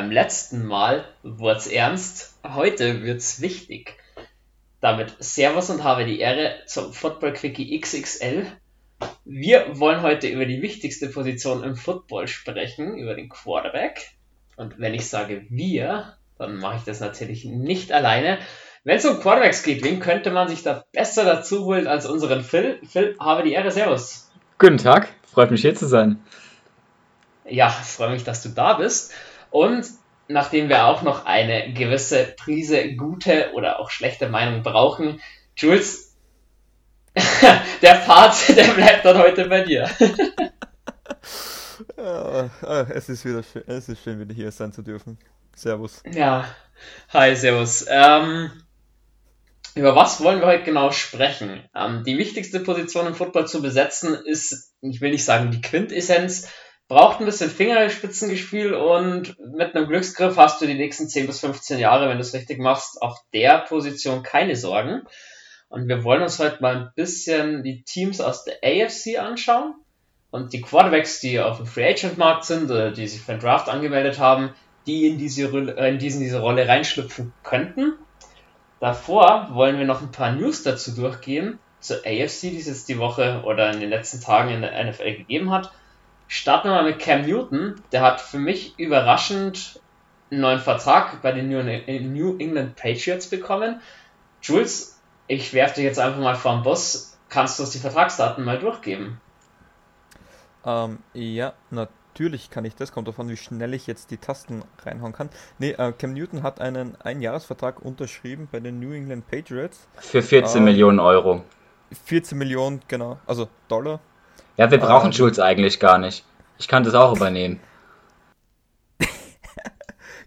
beim letzten Mal wurde es ernst, heute wird es wichtig. Damit Servus und habe die Ehre zum Football Quickie XXL. Wir wollen heute über die wichtigste Position im Football sprechen, über den Quarterback. Und wenn ich sage wir, dann mache ich das natürlich nicht alleine. Wenn es um Quarterbacks geht, wen könnte man sich da besser dazu holen als unseren Phil? Phil, habe die Ehre, Servus. Guten Tag, freut mich hier zu sein. Ja, freue mich, dass du da bist. Und nachdem wir auch noch eine gewisse Prise gute oder auch schlechte Meinung brauchen, Jules, der Part, der bleibt dann heute bei dir. ja, ah, es ist wieder schön, es ist schön, wieder hier sein zu dürfen. Servus. Ja, hi, Servus. Ähm, über was wollen wir heute genau sprechen? Ähm, die wichtigste Position im Football zu besetzen ist, ich will nicht sagen die Quintessenz, braucht ein bisschen Fingerspitzengespiel und mit einem Glücksgriff hast du die nächsten 10 bis 15 Jahre, wenn du es richtig machst, auf der Position keine Sorgen. Und wir wollen uns heute mal ein bisschen die Teams aus der AFC anschauen und die Quarterbacks, die auf dem Free Agent Markt sind oder die sich für den Draft angemeldet haben, die in diese, in diesen, diese Rolle reinschlüpfen könnten. Davor wollen wir noch ein paar News dazu durchgehen zur AFC, die es jetzt die Woche oder in den letzten Tagen in der NFL gegeben hat Starten wir mal mit Cam Newton. Der hat für mich überraschend einen neuen Vertrag bei den New England Patriots bekommen. Jules, ich werfe dich jetzt einfach mal vor den Boss. Kannst du uns die Vertragsdaten mal durchgeben? Ähm, ja, natürlich kann ich das. Kommt davon, wie schnell ich jetzt die Tasten reinhauen kann. Ne, äh, Cam Newton hat einen Einjahresvertrag unterschrieben bei den New England Patriots. Für 14 ähm, Millionen Euro. 14 Millionen, genau. Also Dollar. Ja, wir brauchen ähm, Schulz eigentlich gar nicht. Ich kann das auch übernehmen.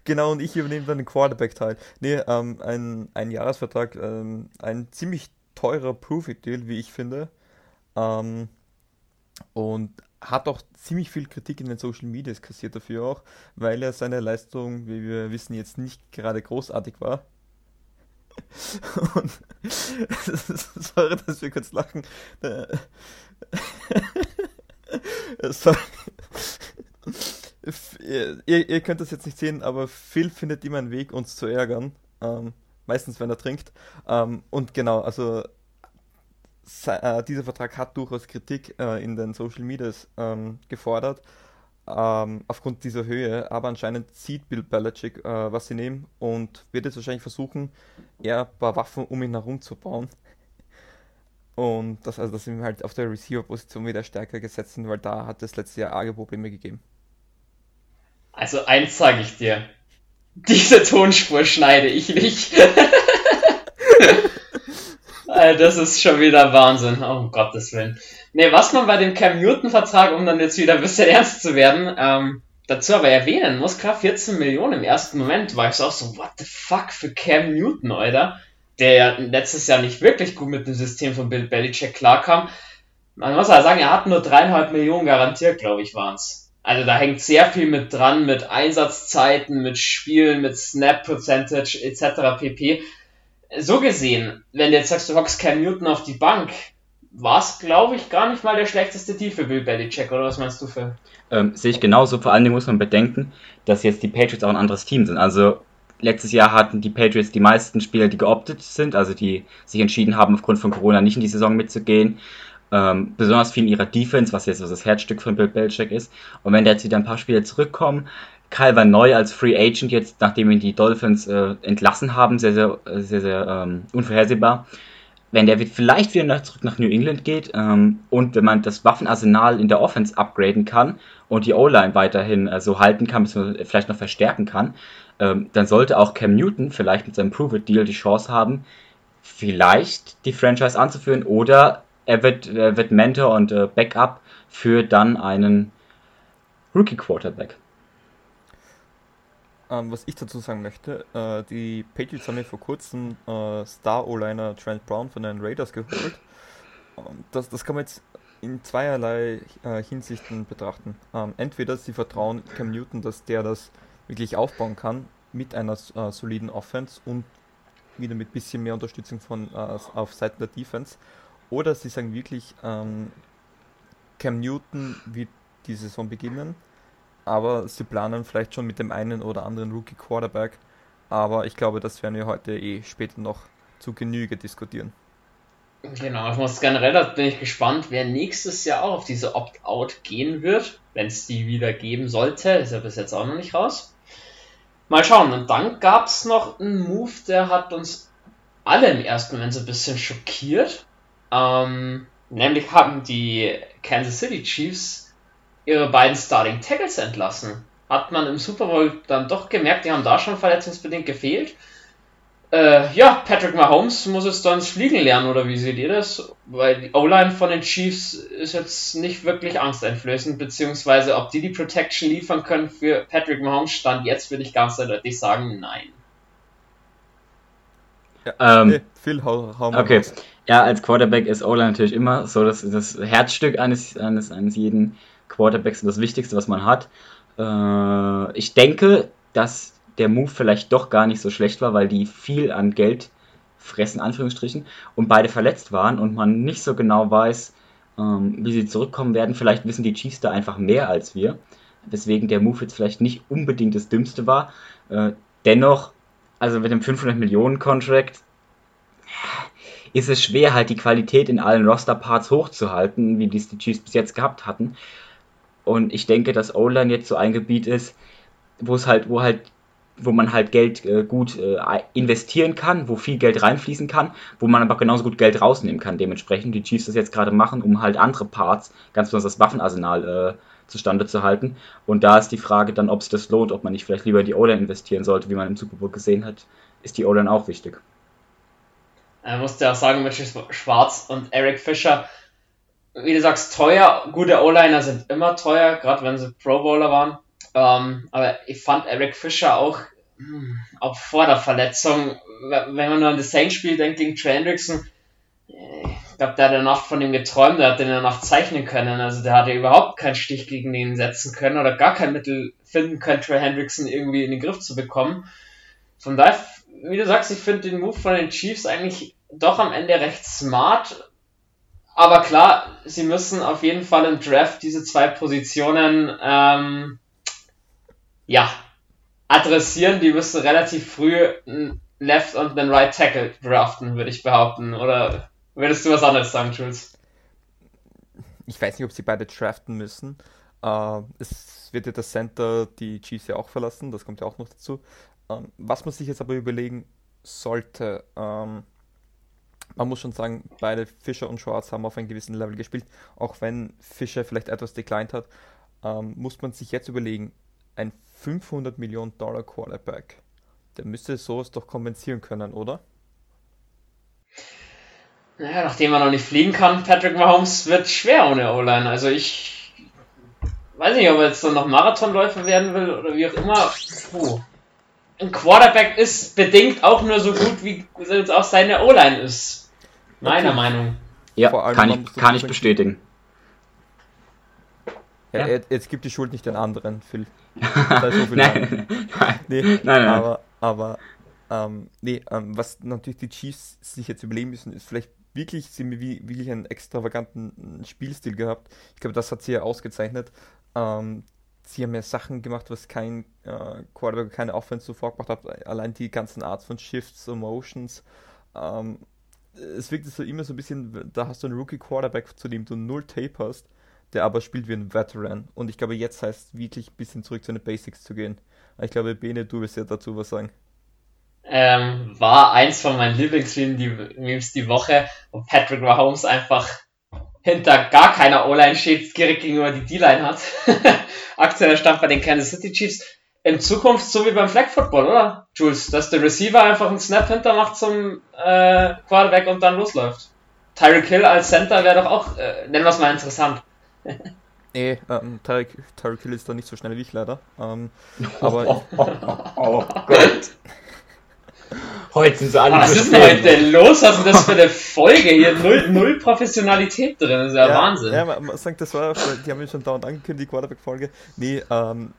genau, und ich übernehme dann den Quarterback-Teil. Nee, ähm, ein, ein Jahresvertrag, ähm, ein ziemlich teurer Profit-Deal, wie ich finde. Ähm, und hat auch ziemlich viel Kritik in den Social Medias kassiert dafür auch, weil er seine Leistung, wie wir wissen, jetzt nicht gerade großartig war. Und sorry, dass wir kurz lachen. Ihr, ihr, könnt das jetzt nicht sehen, aber Phil findet immer einen Weg, uns zu ärgern. Ähm, meistens, wenn er trinkt. Ähm, und genau, also äh, dieser Vertrag hat durchaus Kritik äh, in den Social Medias ähm, gefordert. Ähm, aufgrund dieser Höhe, aber anscheinend sieht Bill Belichick, äh, was sie nehmen und wird jetzt wahrscheinlich versuchen, eher ein paar Waffen um ihn herum zu bauen. Und das, also, dass sie halt auf der Receiver-Position wieder stärker gesetzt sind, weil da hat es letztes Jahr arge Probleme gegeben. Also eins sage ich dir. Diese Tonspur schneide ich nicht. das ist schon wieder Wahnsinn. Oh, um Gottes Willen. Ne, was man bei dem Cam Newton-Vertrag, um dann jetzt wieder ein bisschen ernst zu werden, ähm, dazu aber erwähnen muss, klar, 14 Millionen im ersten Moment war ich auch so, what the fuck für Cam Newton, Alter der letztes Jahr nicht wirklich gut mit dem System von Bill Belichick klarkam. Man muss ja sagen, er hat nur dreieinhalb Millionen garantiert, glaube ich, waren's. Also da hängt sehr viel mit dran, mit Einsatzzeiten, mit Spielen, mit Snap Percentage etc. pp. So gesehen, wenn du jetzt sagst, du hockst Cam Newton auf die Bank, war es, glaube ich, gar nicht mal der schlechteste Deal für Bill Belichick, oder was meinst du für? Ähm, sehe ich genauso. Vor allen Dingen muss man bedenken, dass jetzt die Patriots auch ein anderes Team sind. Also letztes Jahr hatten die Patriots die meisten Spieler, die geoptet sind, also die sich entschieden haben, aufgrund von Corona nicht in die Saison mitzugehen. Ähm, besonders viel in ihrer Defense, was jetzt so das Herzstück von Bill Belichick ist. Und wenn da jetzt wieder ein paar Spieler zurückkommen, Kyle war neu als Free Agent jetzt, nachdem ihn die Dolphins äh, entlassen haben, sehr, sehr, sehr, sehr ähm, unvorhersehbar. Wenn der vielleicht wieder nach, zurück nach New England geht ähm, und wenn man das Waffenarsenal in der Offense upgraden kann und die O-Line weiterhin äh, so halten kann, bis man vielleicht noch verstärken kann, ähm, dann sollte auch Cam Newton vielleicht mit seinem Prove-It-Deal die Chance haben, vielleicht die Franchise anzuführen oder er wird, er wird Mentor und äh, Backup für dann einen Rookie-Quarterback. Ähm, was ich dazu sagen möchte, äh, die Patriots haben ja vor kurzem äh, Star-O-Liner Trent Brown von den Raiders geholt. Ähm, das, das kann man jetzt in zweierlei äh, Hinsichten betrachten. Ähm, entweder sie vertrauen Cam Newton, dass der das wirklich aufbauen kann mit einer äh, soliden Offense und wieder mit bisschen mehr Unterstützung von äh, auf Seiten der Defense. Oder sie sagen wirklich, ähm, Cam Newton wird die Saison beginnen, aber sie planen vielleicht schon mit dem einen oder anderen Rookie Quarterback. Aber ich glaube, das werden wir heute eh später noch zu Genüge diskutieren. Genau, ich muss generell, da bin ich gespannt, wer nächstes Jahr auch auf diese Opt-out gehen wird, wenn es die wieder geben sollte. Ist ja bis jetzt auch noch nicht raus. Mal schauen. Und dann gab es noch einen Move, der hat uns alle im ersten Moment so ein bisschen schockiert. Ähm, nämlich haben die Kansas City Chiefs ihre beiden Starting Tackles entlassen. Hat man im Super Bowl dann doch gemerkt, die haben da schon verletzungsbedingt gefehlt. Äh, ja, Patrick Mahomes muss es dann Fliegen lernen, oder wie seht ihr das? Weil die O-Line von den Chiefs ist jetzt nicht wirklich angsteinflößend, beziehungsweise ob die die Protection liefern können für Patrick Mahomes, stand jetzt würde ich ganz deutlich sagen, nein. Ja, ähm, nee, Phil, hau, hau mal Okay, raus. ja, als Quarterback ist O-Line natürlich immer so das, das Herzstück eines, eines, eines jeden Quarterbacks und das Wichtigste, was man hat. Äh, ich denke, dass der Move vielleicht doch gar nicht so schlecht war, weil die viel an Geld fressen, Anführungsstrichen, und beide verletzt waren und man nicht so genau weiß, ähm, wie sie zurückkommen werden. Vielleicht wissen die Chiefs da einfach mehr als wir, weswegen der Move jetzt vielleicht nicht unbedingt das Dümmste war. Äh, dennoch, also mit dem 500 Millionen Contract ist es schwer, halt die Qualität in allen Roster-Parts hochzuhalten, wie dies die Chiefs bis jetzt gehabt hatten. Und ich denke, dass O-Line jetzt so ein Gebiet ist, wo es halt, wo halt wo man halt Geld äh, gut äh, investieren kann, wo viel Geld reinfließen kann, wo man aber genauso gut Geld rausnehmen kann. Dementsprechend die Chiefs das jetzt gerade machen, um halt andere Parts, ganz besonders das Waffenarsenal äh, zustande zu halten. Und da ist die Frage dann, ob sich das lohnt, ob man nicht vielleicht lieber in die O-Line investieren sollte, wie man im Super Bowl gesehen hat, ist die O-Line auch wichtig. Er musste auch sagen, Mitchell Schwarz und Eric Fischer, wie du sagst, teuer, gute O-Liner sind immer teuer, gerade wenn sie Pro Bowler waren. Ähm, aber ich fand Eric Fischer auch, hm, auch vor der Verletzung, wenn man nur an das Saints-Spiel denkt gegen Trey Hendrickson, äh, ich glaube, der hat in der Nacht von ihm geträumt, der hat in der Nacht zeichnen können. Also der hatte überhaupt keinen Stich gegen ihn setzen können oder gar kein Mittel finden können, Trey Hendrickson irgendwie in den Griff zu bekommen. Von daher, wie du sagst, ich finde den Move von den Chiefs eigentlich doch am Ende recht smart. Aber klar, sie müssen auf jeden Fall im Draft diese zwei Positionen ähm, ja, adressieren. Die müssen relativ früh einen Left und einen Right Tackle draften, würde ich behaupten. Oder würdest du was anderes sagen, Jules? Ich weiß nicht, ob sie beide draften müssen. Uh, es wird ja das Center die Chiefs ja auch verlassen, das kommt ja auch noch dazu. Um, ähm, was man sich jetzt aber überlegen sollte, um, ähm, man muss schon sagen, beide Fischer und Schwarz haben auf einem gewissen Level gespielt. Auch wenn Fischer vielleicht etwas declined hat, um, muss man sich jetzt überlegen, ein 500 Millionen Dollar Quarterback. Der müsste sowas doch kompensieren können, oder? Naja, nachdem er noch nicht fliegen kann, Patrick Mahomes wird schwer ohne O-Line. Also ich weiß nicht, ob er jetzt so noch Marathonläufer werden will oder wie auch immer. Puh. Ein Quarterback ist bedingt auch nur so gut, wie jetzt auch seine O-Line ist. Meiner okay. Meinung. Ja, kann ich, kann ich bestätigen. Ja, ja. Jetzt gibt die Schuld nicht den anderen, Phil. So nein. nein. Nee, nein, nein. Aber, aber ähm, nee, ähm, was natürlich die Chiefs sich jetzt überlegen müssen, ist vielleicht wirklich, sie haben wirklich einen extravaganten Spielstil gehabt. Ich glaube, das hat sie ja ausgezeichnet. Ähm, sie haben ja Sachen gemacht, was kein äh, Quarterback, keine Offense zuvor gemacht hat. Allein die ganzen Art von Shifts und Motions. Ähm, es wirkt so immer so ein bisschen, da hast du einen Rookie-Quarterback, zu dem du null Tape hast der aber spielt wie ein Veteran. Und ich glaube, jetzt heißt es wirklich ein bisschen zurück zu den Basics zu gehen. Ich glaube, Bene, du wirst ja dazu was sagen. Ähm, war eins von meinen Lieblingsmemes die, die Woche, wo Patrick Mahomes einfach hinter gar keiner O-Line steht, direkt gegenüber die D-Line hat. Aktueller Stand bei den Kansas City Chiefs. In Zukunft so wie beim Flag Football, oder? Jules, dass der Receiver einfach einen Snap hinter macht zum äh, Quarterback und dann losläuft. Tyreek Hill als Center wäre doch auch, äh, nennen wir es mal interessant. Nee, ähm, Tarek, Tarek Hill ist da nicht so schnell wie ich leider. Ähm, aber. Oh, oh, oh, oh, Gott. Heute sind sie alle Was ist denn heute los? Was ist das für eine Folge hier? Null, null Professionalität drin, das ist ja, ja Wahnsinn. Ja, man, man sagt, das war, die haben ja schon dauernd angekündigt, die Quarterback-Folge. Nee, ähm,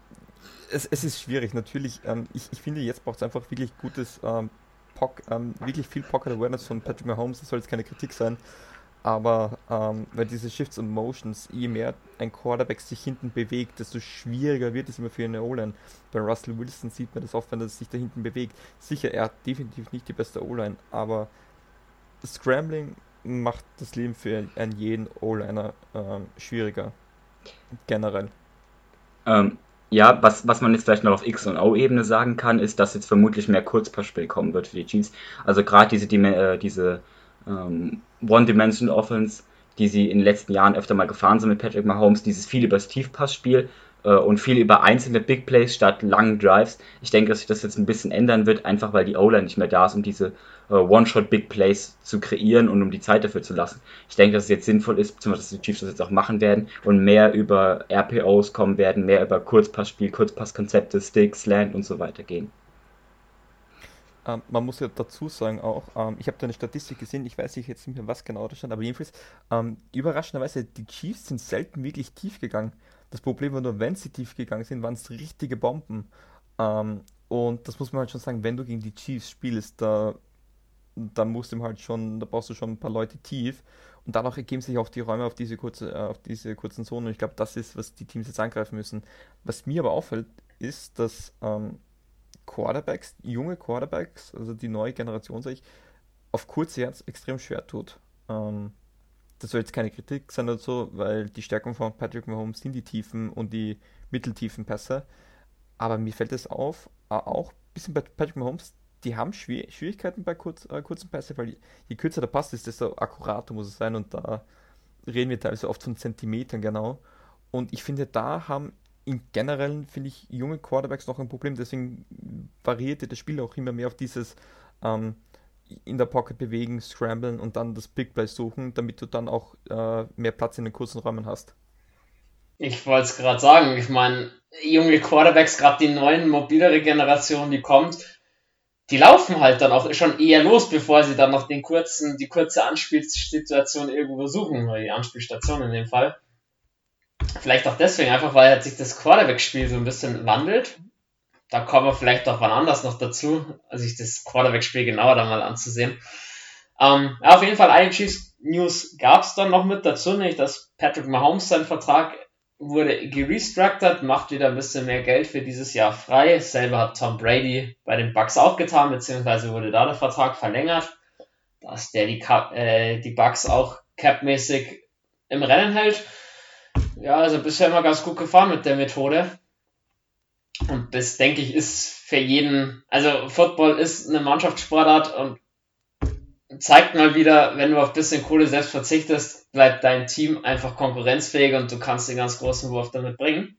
es, es ist schwierig, natürlich. Ähm, ich, ich finde, jetzt braucht es einfach wirklich gutes, ähm, Pock, ähm, wirklich viel Pocket Awareness von Patrick Mahomes, das soll jetzt keine Kritik sein. Aber ähm, weil diese Shifts und Motions, je mehr ein Quarterback sich hinten bewegt, desto schwieriger wird es immer für eine O-Line. Bei Russell Wilson sieht man das oft, wenn er sich da hinten bewegt. Sicher, er hat definitiv nicht die beste O-Line, aber Scrambling macht das Leben für einen jeden O-Liner ähm, schwieriger. Generell. Ähm, ja, was, was man jetzt vielleicht noch auf X- und O-Ebene sagen kann, ist, dass jetzt vermutlich mehr Kurzpassspiel kommen wird für die Chiefs. Also gerade diese, die, äh, diese ähm, One-Dimensional Offense, die sie in den letzten Jahren öfter mal gefahren sind mit Patrick Mahomes, dieses viel über das Tiefpassspiel äh, und viel über einzelne Big Plays statt langen Drives. Ich denke, dass sich das jetzt ein bisschen ändern wird, einfach weil die O-Line nicht mehr da ist, um diese äh, One-Shot-Big Plays zu kreieren und um die Zeit dafür zu lassen. Ich denke, dass es jetzt sinnvoll ist, beziehungsweise dass die Chiefs das jetzt auch machen werden und mehr über RPOs kommen werden, mehr über Kurzpassspiel, Kurzpasskonzepte, Sticks, Slant und so weiter gehen. Ähm, man muss ja dazu sagen auch, ähm, ich habe da eine Statistik gesehen, ich weiß nicht jetzt nicht mehr, was genau da stand, aber jedenfalls, ähm, überraschenderweise, die Chiefs sind selten wirklich tief gegangen. Das Problem war nur, wenn sie tief gegangen sind, waren es richtige Bomben. Ähm, und das muss man halt schon sagen, wenn du gegen die Chiefs spielst, da, da musst du halt schon, da brauchst du schon ein paar Leute tief. Und dadurch ergeben sich auch die Räume auf diese, kurze, äh, auf diese kurzen Zonen. Und ich glaube, das ist, was die Teams jetzt angreifen müssen. Was mir aber auffällt, ist, dass ähm, Quarterbacks, junge Quarterbacks, also die neue Generation, sage ich, auf kurze Herz extrem schwer tut. Ähm, das soll jetzt keine Kritik sein oder so, weil die Stärkung von Patrick Mahomes sind die tiefen und die mitteltiefen Pässe. Aber mir fällt es auf, auch ein bisschen bei Patrick Mahomes, die haben Schwier Schwierigkeiten bei kurz, äh, kurzen Pässe, weil je kürzer der Pass ist, desto akkurater muss es sein und da reden wir teilweise oft von Zentimetern genau. Und ich finde, da haben im Generellen finde ich junge Quarterbacks noch ein Problem, deswegen variierte das Spiel auch immer mehr auf dieses ähm, in der Pocket bewegen, scramblen und dann das Big Play suchen, damit du dann auch äh, mehr Platz in den kurzen Räumen hast. Ich wollte es gerade sagen, ich meine, junge Quarterbacks, gerade die neuen, mobilere Generation, die kommt, die laufen halt dann auch schon eher los, bevor sie dann noch den kurzen, die kurze Anspielsituation irgendwo suchen, oder die Anspielstation in dem Fall. Vielleicht auch deswegen, einfach weil sich das Quarterback-Spiel so ein bisschen wandelt. Da kommen wir vielleicht auch wann anders noch dazu, sich das Quarterback-Spiel genauer dann mal anzusehen. Ähm, auf jeden Fall eine Chiefs News gab es dann noch mit dazu, nämlich dass Patrick Mahomes sein Vertrag wurde gerestructured, macht wieder ein bisschen mehr Geld für dieses Jahr frei. Selber hat Tom Brady bei den Bucks auch getan, beziehungsweise wurde da der Vertrag verlängert, dass der die, äh, die Bucks auch capmäßig im Rennen hält. Ja, also bisher immer ganz gut gefahren mit der Methode. Und das, denke ich, ist für jeden, also Football ist eine Mannschaftssportart und zeigt mal wieder, wenn du auf ein bisschen Kohle selbst verzichtest, bleibt dein Team einfach konkurrenzfähig und du kannst den ganz großen Wurf damit bringen.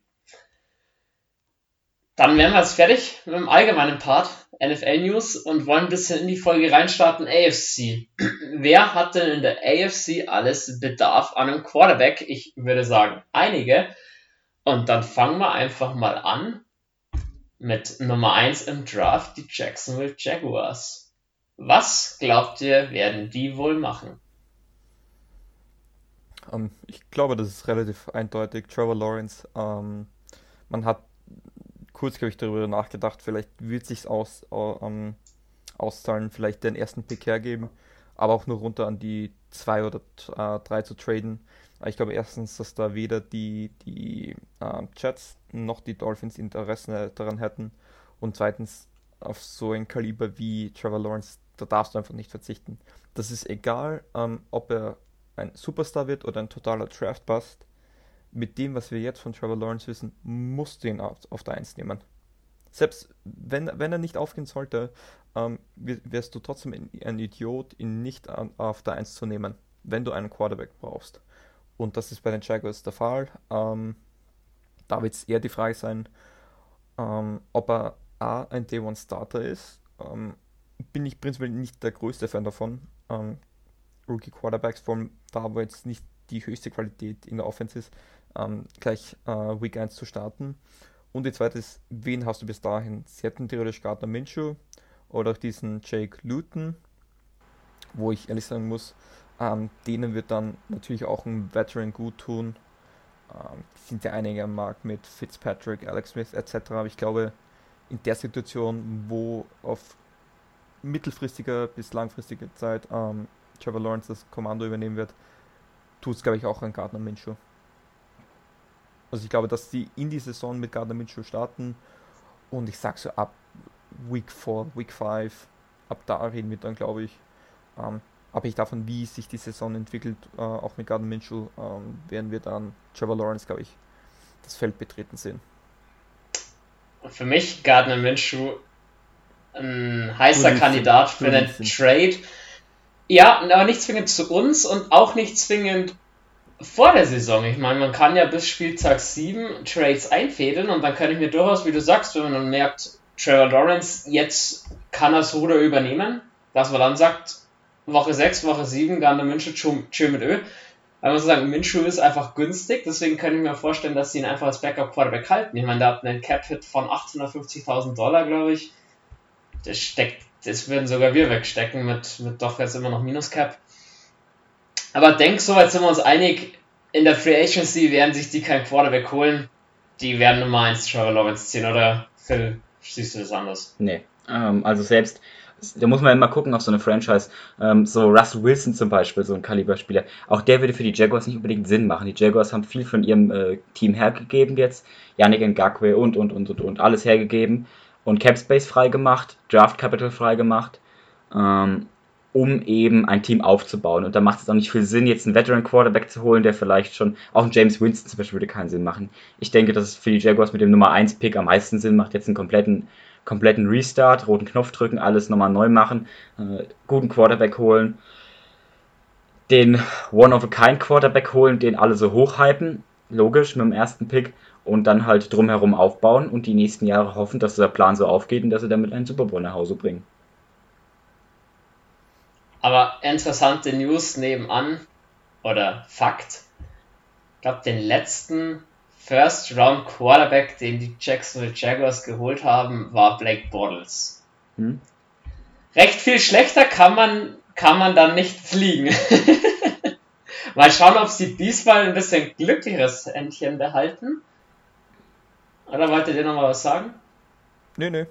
Dann wären wir jetzt fertig mit dem allgemeinen Part NFL News und wollen ein bisschen in die Folge reinstarten AFC. Wer hat denn in der AFC alles Bedarf an einem Quarterback? Ich würde sagen einige. Und dann fangen wir einfach mal an mit Nummer 1 im Draft, die Jacksonville Jaguars. Was glaubt ihr, werden die wohl machen? Um, ähm, ich glaube, das ist relativ eindeutig. Trevor Lawrence, um, ähm, man hat kurz, glaube ich, darüber nachgedacht, vielleicht wird sich aus, ähm, auszahlen, vielleicht den ersten Pick hergeben, aber auch nur runter an die zwei oder äh, drei zu traden. Ich glaube erstens, dass da weder die, die äh, Jets noch die Dolphins Interesse daran hätten und zweitens auf so ein Kaliber wie Trevor Lawrence, da darfst du einfach nicht verzichten. Das ist egal, ähm, ob er ein Superstar wird oder ein totaler Draft-Bust mit dem, was wir jetzt von Trevor Lawrence wissen, musst du ihn auf, auf der 1 nehmen. Selbst wenn, wenn er nicht aufgehen sollte, ähm, wärst du trotzdem ein Idiot, ihn nicht an, auf der 1 zu nehmen, wenn du einen Quarterback brauchst. Und das ist bei den Jaguars der Fall. Ähm, da wird es eher die Frage sein, ähm, ob er A, ein Day One Starter ist. Ähm, bin ich prinzipiell nicht der größte Fan davon. Ähm, Rookie Quarterbacks, vor allem da, wo jetzt nicht die höchste Qualität in der Offense ist, ähm, gleich äh, Week 1 zu starten. Und die zweite ist, wen hast du bis dahin? Sie hätten theoretisch Gardner Minshew oder auch diesen Jake Luton, wo ich ehrlich sagen muss, ähm, denen wird dann natürlich auch ein Veteran gut tun. Ähm, sind ja einige am Markt mit Fitzpatrick, Alex Smith etc. Aber ich glaube, in der Situation, wo auf mittelfristiger bis langfristiger Zeit ähm, Trevor Lawrence das Kommando übernehmen wird, tut es, glaube ich, auch an Gardner Minshew. Also ich glaube, dass die in die Saison mit Gardner Minshew starten und ich sag so ab Week 4, Week 5, ab da reden wir dann, glaube ich, ähm, abhängig davon, wie sich die Saison entwickelt, äh, auch mit Gardner Minshew, ähm, werden wir dann Trevor Lawrence, glaube ich, das Feld betreten sehen. Für mich Gardner Minshew ein heißer Kandidat für den Trade. Ja, aber nicht zwingend zu uns und auch nicht zwingend vor der Saison. Ich meine, man kann ja bis Spieltag 7 Trades einfädeln und dann kann ich mir durchaus, wie du sagst, wenn man dann merkt, Trevor Lawrence, jetzt kann er das Ruder übernehmen, dass man dann sagt, Woche 6, Woche 7, Gardner Minshew, tschö mit Ö. Aber man muss sagen, Minshew ist einfach günstig, deswegen kann ich mir vorstellen, dass sie ihn einfach als Backup-Quarterback halten. Ich meine, der hat einen Cap-Hit von 850.000 Dollar, glaube ich. Das steckt, das würden sogar wir wegstecken mit, mit doch jetzt immer noch Minus-Cap. Aber denk, soweit sind wir uns einig, in der Free Agency werden sich die kein Quarterback holen. Die werden Nummer 1 Trevor Lawrence ziehen, oder Phil, siehst du das anders? Nee, ähm, also selbst, da muss man immer gucken auf so eine Franchise, ähm, so Russell Wilson zum Beispiel, so ein Kaliberspieler, auch der würde für die Jaguars nicht unbedingt Sinn machen. Die Jaguars haben viel von ihrem äh, Team hergegeben jetzt, Yannick Ngakwe und, und, und, und, und, alles hergegeben. Und Cap Space freigemacht, Draft Capital freigemacht, ähm, um eben ein Team aufzubauen. Und da macht es auch nicht viel Sinn, jetzt einen Veteran Quarterback zu holen, der vielleicht schon, auch ein James Winston zum Beispiel würde keinen Sinn machen. Ich denke, dass es für die Jaguars mit dem Nummer 1 Pick am meisten Sinn macht, jetzt einen kompletten, kompletten Restart, roten Knopf drücken, alles nochmal neu machen, äh, guten Quarterback holen, den One-of-a-Kind Quarterback holen, den alle so hochhypen, logisch, mit dem ersten Pick und dann halt drumherum aufbauen und die nächsten Jahre hoffen, dass der Plan so aufgeht und dass sie damit einen Super Bowl nach Hause bringen. Aber interessante News nebenan oder Fakt. Ich glaube, den letzten First Round Quarterback, den die Jacksonville Jaguars geholt haben, war Blake Bortles. Hm? Recht viel schlechter kann man, kann man dann nicht fliegen. Mal schauen, ob sie diesmal ein bisschen glücklicheres Händchen behalten. Oder wolltet ihr noch mal was sagen? Nö, nö.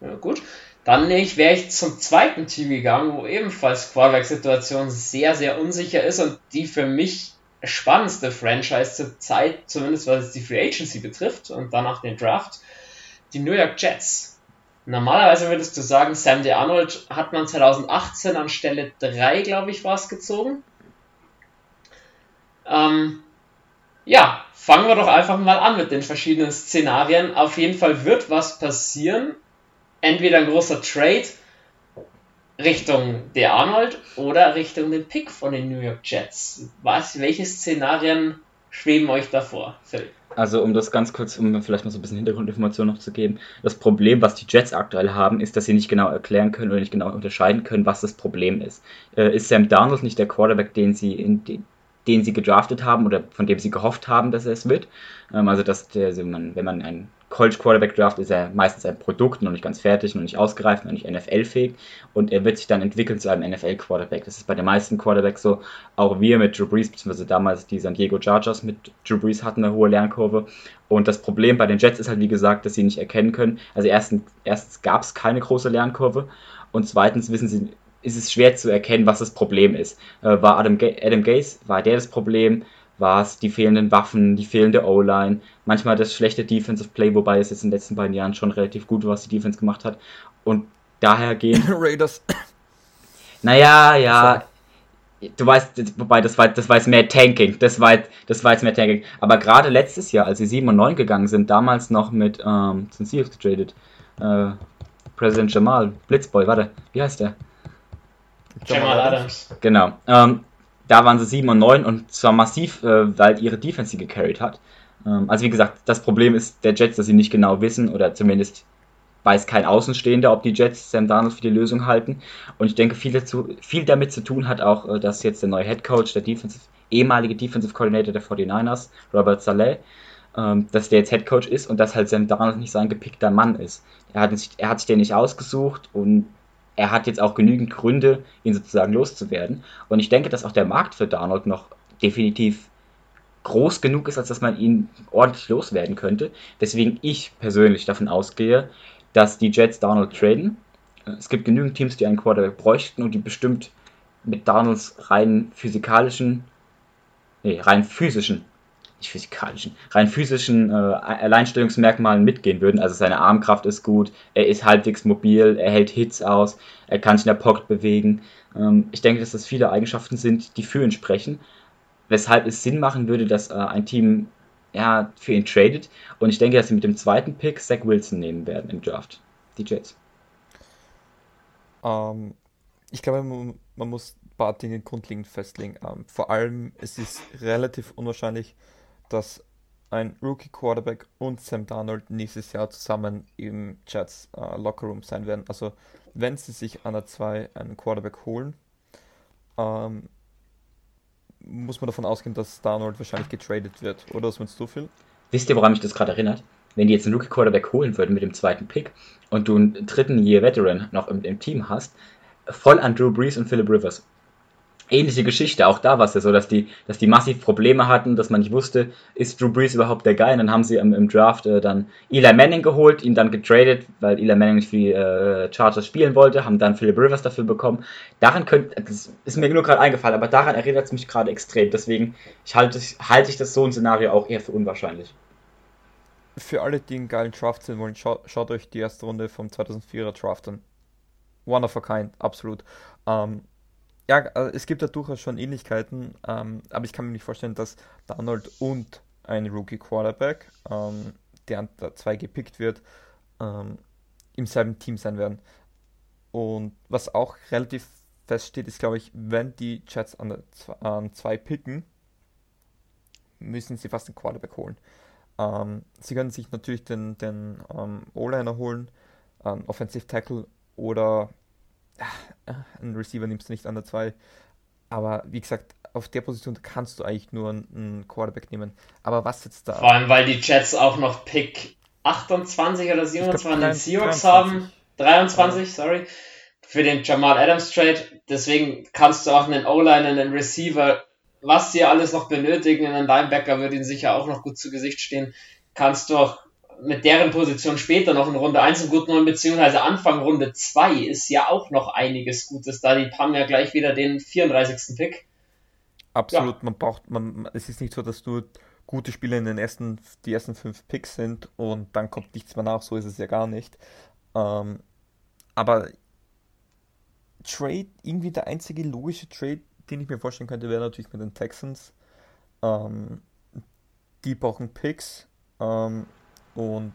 Ja, gut. Dann wäre ich zum zweiten Team gegangen, wo ebenfalls Quarterback-Situation sehr, sehr unsicher ist und die für mich spannendste Franchise zur Zeit, zumindest was die Free Agency betrifft und danach den Draft, die New York Jets. Normalerweise würdest du sagen, Sam De Arnold hat man 2018 an Stelle 3, glaube ich, war es gezogen. Ähm, ja, fangen wir doch einfach mal an mit den verschiedenen Szenarien. Auf jeden Fall wird was passieren. Entweder ein großer Trade Richtung der Arnold oder Richtung den Pick von den New York Jets. Was, welche Szenarien schweben euch davor, Phil? Also um das ganz kurz, um vielleicht mal so ein bisschen Hintergrundinformation noch zu geben. Das Problem, was die Jets aktuell haben, ist, dass sie nicht genau erklären können oder nicht genau unterscheiden können, was das Problem ist. Äh, ist Sam Darnold nicht der Quarterback, den sie in, den, den sie gedraftet haben oder von dem sie gehofft haben, dass er es wird. Ähm, also, dass der, wenn man einen College Quarterback draft, ist er meistens ein Produkt, noch nicht ganz fertig, noch nicht ausgereift, noch nicht NFL-fähig und er wird sich dann entwickeln zu einem NFL-Quarterback. Das ist bei den meisten Quarterbacks so. Auch wir mit Drew Brees, beziehungsweise damals die San Diego Chargers mit Drew Brees hatten eine hohe Lernkurve. Und das Problem bei den Jets ist halt, wie gesagt, dass sie nicht erkennen können. Also erstens, erstens gab es keine große Lernkurve und zweitens wissen sie ist es schwer zu erkennen, was das Problem ist. Äh, war Adam, Ga Adam Gaze, war der das Problem? War es die fehlenden Waffen, die fehlende O-Line, manchmal das schlechte Defensive Play, wobei es jetzt in den letzten beiden Jahren schon relativ gut war, was die Defense gemacht hat. Und daher gehen. Raiders. Naja, ja. Du weißt, wobei das war, das war jetzt mehr Tanking. Das war, das war jetzt mehr Tanking. Aber gerade letztes Jahr, als sie 7 und 9 gegangen sind, damals noch mit, ähm, sind Seahawks getradet. Äh, President Jamal, Blitzboy, warte, wie heißt der? Jamal Adams. Genau. Ähm, da waren sie 7 und 9 und zwar massiv, äh, weil ihre Defense sie gecarried hat. Ähm, also wie gesagt, das Problem ist der Jets, dass sie nicht genau wissen oder zumindest weiß kein Außenstehender, ob die Jets Sam Darnold für die Lösung halten. Und ich denke, viel, dazu, viel damit zu tun hat auch, äh, dass jetzt der neue Head Coach, der Defensive, ehemalige Defensive Coordinator der 49ers, Robert Saleh, ähm, dass der jetzt Head Coach ist und dass halt Sam Darnold nicht sein gepickter Mann ist. Er hat, er hat sich den nicht ausgesucht und er hat jetzt auch genügend Gründe, ihn sozusagen loszuwerden. Und ich denke, dass auch der Markt für Darnold noch definitiv groß genug ist, als dass man ihn ordentlich loswerden könnte. Deswegen ich persönlich davon ausgehe, dass die Jets Darnold traden. Es gibt genügend Teams, die einen Quarterback bräuchten und die bestimmt mit Darnolds rein physikalischen nee, rein physischen, nicht physikalischen, rein physischen äh, Alleinstellungsmerkmalen mitgehen würden. Also seine Armkraft ist gut, er ist halbwegs mobil, er hält Hits aus, er kann sich in der Pocket bewegen. Ähm, ich denke, dass das viele Eigenschaften sind, die für ihn sprechen. Weshalb es Sinn machen würde, dass äh, ein Team ja, für ihn tradet. Und ich denke, dass sie mit dem zweiten Pick Zach Wilson nehmen werden im Draft. Die Jets. Ähm, ich glaube, man, muss ein paar Dinge grundlegend festlegen. Ähm, vor allem, es ist relativ unwahrscheinlich, dass ein Rookie-Quarterback und Sam Darnold nächstes Jahr zusammen im Jets äh, Lockerroom sein werden. Also, wenn sie sich an der 2 einen Quarterback holen, ähm, muss man davon ausgehen, dass Darnold wahrscheinlich getradet wird. Oder was meinst du, Phil? Wisst ihr, woran mich das gerade erinnert? Wenn die jetzt einen Rookie Quarterback holen würden mit dem zweiten Pick und du einen dritten Year Veteran noch im, im Team hast, voll an Drew Brees und Philip Rivers ähnliche Geschichte. Auch da war es ja so, dass die, dass die massiv Probleme hatten, dass man nicht wusste, ist Drew Brees überhaupt der Guy? Und dann haben sie im, im Draft äh, dann Eli Manning geholt, ihn dann getradet, weil Eli Manning nicht für die äh, Chargers spielen wollte, haben dann Philip Rivers dafür bekommen. Daran könnte, das ist mir nur gerade eingefallen, aber daran erinnert es mich gerade extrem. Deswegen ich halte, halte ich das so ein Szenario auch eher für unwahrscheinlich. Für alle, die einen geilen Draft sehen wollen, schaut, schaut euch die erste Runde vom 2004er Draft an. One of a kind, absolut. Ähm, ja, äh, es gibt da durchaus schon Ähnlichkeiten, ähm, aber ich kann mir nicht vorstellen, dass Donald und ein Rookie Quarterback, ähm, der an der 2 gepickt wird, ähm, im selben Team sein werden. Und was auch relativ feststeht, ist, glaube ich, wenn die Jets an 2 picken, müssen sie fast einen Quarterback holen. Ähm, sie können sich natürlich den, den ähm, O-Liner holen, Offensive Tackle oder ein Receiver nimmst du nicht an der 2. Aber wie gesagt, auf der Position kannst du eigentlich nur einen Quarterback nehmen. Aber was jetzt da. Vor allem, weil die Jets auch noch Pick 28 oder 27 an den Seahawks 23. haben. 23, sorry. Für den Jamal Adams Trade. Deswegen kannst du auch einen O-Line, einen Receiver, was sie alles noch benötigen, einen Linebacker würde ihnen sicher auch noch gut zu Gesicht stehen, kannst du auch mit deren Position später noch in Runde 1 einen guten holen, beziehungsweise Anfang Runde 2 ist ja auch noch einiges Gutes da. Die haben ja gleich wieder den 34. Pick. Absolut, ja. man braucht, man, es ist nicht so, dass nur gute Spiele in den ersten, die ersten fünf Picks sind und dann kommt nichts mehr nach, so ist es ja gar nicht. Ähm, aber Trade, irgendwie der einzige logische Trade, den ich mir vorstellen könnte, wäre natürlich mit den Texans. Ähm, die brauchen Picks. Ähm, und,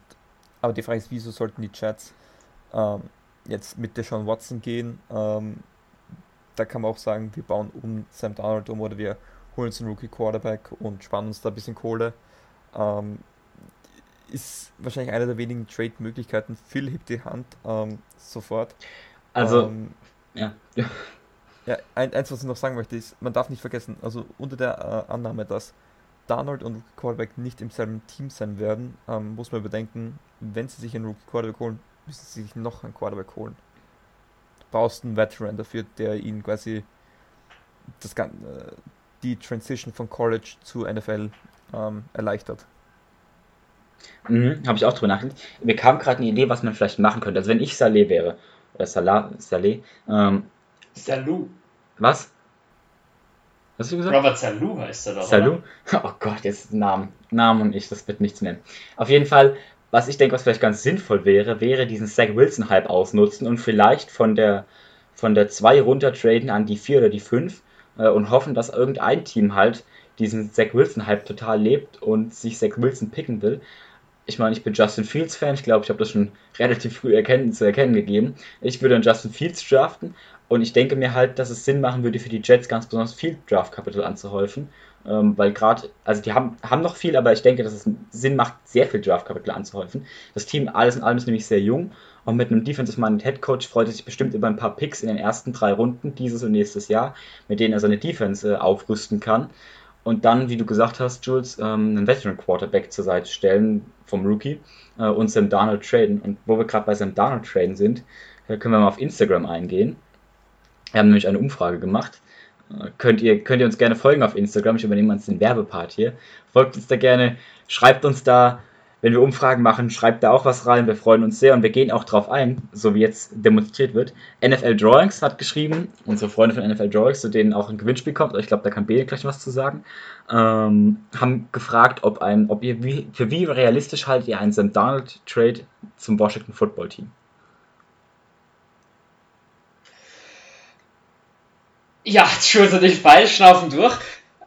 aber die Frage ist, wieso sollten die Chats ähm, jetzt mit Deshaun Watson gehen? Ähm, da kann man auch sagen, wir bauen um Sam Darnold um oder wir holen uns einen Rookie Quarterback und sparen uns da ein bisschen Kohle. Ähm, ist wahrscheinlich einer der wenigen Trade-Möglichkeiten. Phil hebt die Hand ähm, sofort. Also, ähm, ja. ja, ein, eins, was ich noch sagen möchte, ist, man darf nicht vergessen, also unter der äh, Annahme, dass Darnold und Rookie Quarterback nicht im selben Team sein werden, ähm, muss man bedenken, wenn sie sich einen Rookie Quarterback holen, müssen sie sich noch einen Quarterback holen. Du brauchst einen Veteran dafür, der ihnen quasi das, äh, die Transition von College zu NFL ähm, erleichtert. Mhm, Habe ich auch drüber nachgedacht. Mir kam gerade eine Idee, was man vielleicht machen könnte. Also wenn ich Saleh wäre, oder Salah, Saleh, ähm, Salou. Was? Hast du gesagt? Robert Salou heißt er doch. Salou? Oh Gott, jetzt Namen. Namen und ich, das wird nichts mehr. Auf jeden Fall, was ich denke, was vielleicht ganz sinnvoll wäre, wäre diesen Zach Wilson-Hype ausnutzen und vielleicht von der von der 2 runter traden an die 4 oder die 5 äh, und hoffen, dass irgendein Team halt diesen Zach Wilson-Hype total lebt und sich Zach Wilson picken will. Ich meine, ich bin Justin Fields-Fan, ich glaube, ich habe das schon relativ früh erkennen, zu erkennen gegeben. Ich würde dann Justin Fields draften und ich denke mir halt, dass es Sinn machen würde für die Jets ganz besonders viel Draft Capital anzuhäufen. Ähm, weil gerade, also die haben, haben noch viel, aber ich denke, dass es Sinn macht, sehr viel Draft Capital anzuhäufen. Das Team alles in allem ist nämlich sehr jung und mit einem Defensive-Minded Head Coach freut er sich bestimmt über ein paar Picks in den ersten drei Runden dieses und nächstes Jahr, mit denen er seine Defense äh, aufrüsten kann. Und dann, wie du gesagt hast, Jules, ähm, einen Veteran Quarterback zur Seite stellen vom Rookie äh, und Sam Darnold traden. Und wo wir gerade bei Sam Darnold traden sind, äh, können wir mal auf Instagram eingehen. Wir haben nämlich eine Umfrage gemacht. Äh, könnt ihr, könnt ihr uns gerne folgen auf Instagram. Ich übernehme uns den Werbepart hier. Folgt uns da gerne, schreibt uns da, wenn wir Umfragen machen, schreibt da auch was rein. Wir freuen uns sehr und wir gehen auch drauf ein, so wie jetzt demonstriert wird. NFL Drawings hat geschrieben, unsere Freunde von NFL Drawings, zu denen auch ein Gewinnspiel kommt, ich glaube, da kann Bede gleich was zu sagen, ähm, haben gefragt, ob, ein, ob ihr wie, für wie realistisch haltet ihr einen Sam Donald Trade zum Washington Football Team? Ja, Entschuldigung, nicht beide schnaufen durch.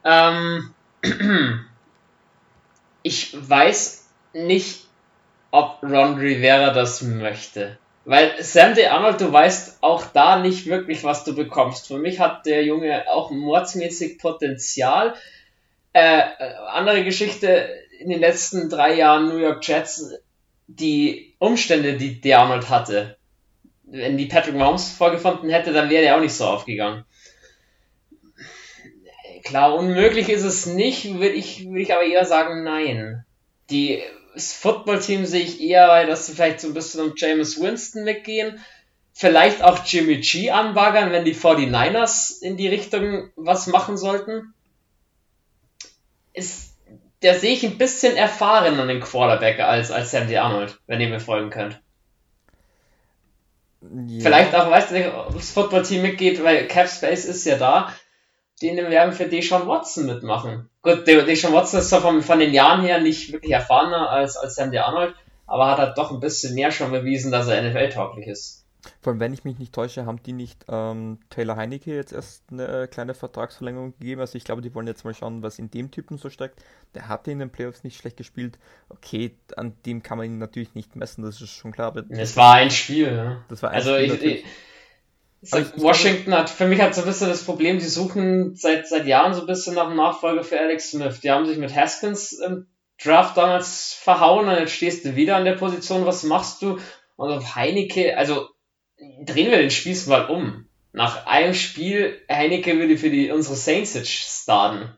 Ähm, ich weiß nicht, ob Ron Rivera das möchte. Weil Sam De Arnold, du weißt auch da nicht wirklich, was du bekommst. Für mich hat der Junge auch mordsmäßig Potenzial. Äh, andere Geschichte in den letzten drei Jahren New York Jets, die Umstände, die De Arnold hatte. Wenn die Patrick Mahomes vorgefunden hätte, dann wäre er auch nicht so aufgegangen. Klar, unmöglich ist es nicht, würde ich, würde ich aber eher sagen, nein. Die, das Footballteam sehe ich eher, dass sie vielleicht so ein bisschen um James Winston weggehen. Vielleicht auch Jimmy G anbaggern, wenn die 49ers in die Richtung was machen sollten. Ist, der sehe ich ein bisschen erfahren an den Quarterback als, als Sandy Arnold, wenn ihr mir folgen könnt. Ja. Vielleicht auch, weißt du, ob das Footballteam mitgeht, weil Cap Space ist ja da denen werden für Deshaun Watson mitmachen. Gut, Deshaun Watson ist zwar von, von den Jahren her nicht wirklich erfahrener als, als Sandy Arnold, aber hat halt doch ein bisschen mehr schon bewiesen, dass er NFL-tauglich ist. Vor allem, wenn ich mich nicht täusche, haben die nicht ähm, Taylor Heinecke jetzt erst eine kleine Vertragsverlängerung gegeben. Also ich glaube, die wollen jetzt mal schauen, was in dem Typen so steckt. Der hatte in den Playoffs nicht schlecht gespielt. Okay, an dem kann man ihn natürlich nicht messen, das ist schon klar. Es war ein Spiel, ja. Das war ein also Spiel. Ich, ich, Washington hat für mich hat so ein bisschen das Problem, die suchen seit, seit Jahren so ein bisschen nach einem Nachfolger für Alex Smith. Die haben sich mit Haskins im Draft damals verhauen und jetzt stehst du wieder an der Position, was machst du? Und auf Heineke, also drehen wir den Spieß mal um. Nach einem Spiel, Heineke würde für die unsere Saints jetzt starten.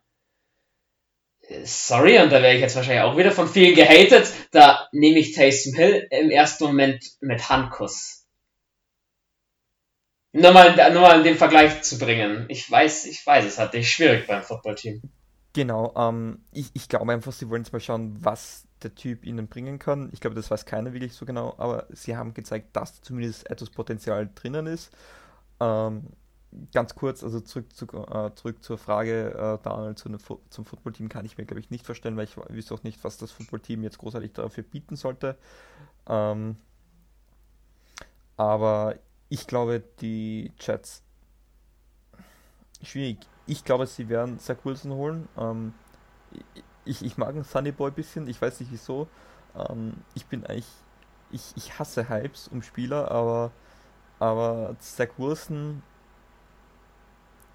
Sorry, und da wäre ich jetzt wahrscheinlich auch wieder von vielen gehatet. Da nehme ich Taysom Hill im ersten Moment mit Handkuss nur mal, nur mal den Vergleich zu bringen. Ich weiß, ich weiß, es hat dich schwierig beim Footballteam. Genau, ähm, ich, ich glaube einfach, sie wollen jetzt mal schauen, was der Typ ihnen bringen kann. Ich glaube, das weiß keiner wirklich so genau, aber sie haben gezeigt, dass zumindest etwas Potenzial drinnen ist. Ähm, ganz kurz, also zurück, zu, äh, zurück zur Frage, äh, Daniel, zu ne, zum Footballteam kann ich mir, glaube ich, nicht vorstellen, weil ich wüsste auch nicht, was das Footballteam jetzt großartig dafür bieten sollte. Ähm, aber ich glaube, die Jets. Schwierig. Ich glaube, sie werden Zach Wilson holen. Ähm, ich, ich mag einen Sunny Boy ein bisschen. Ich weiß nicht wieso. Ähm, ich bin eigentlich. Ich, ich hasse Hypes um Spieler, aber. Aber Zach Wilson.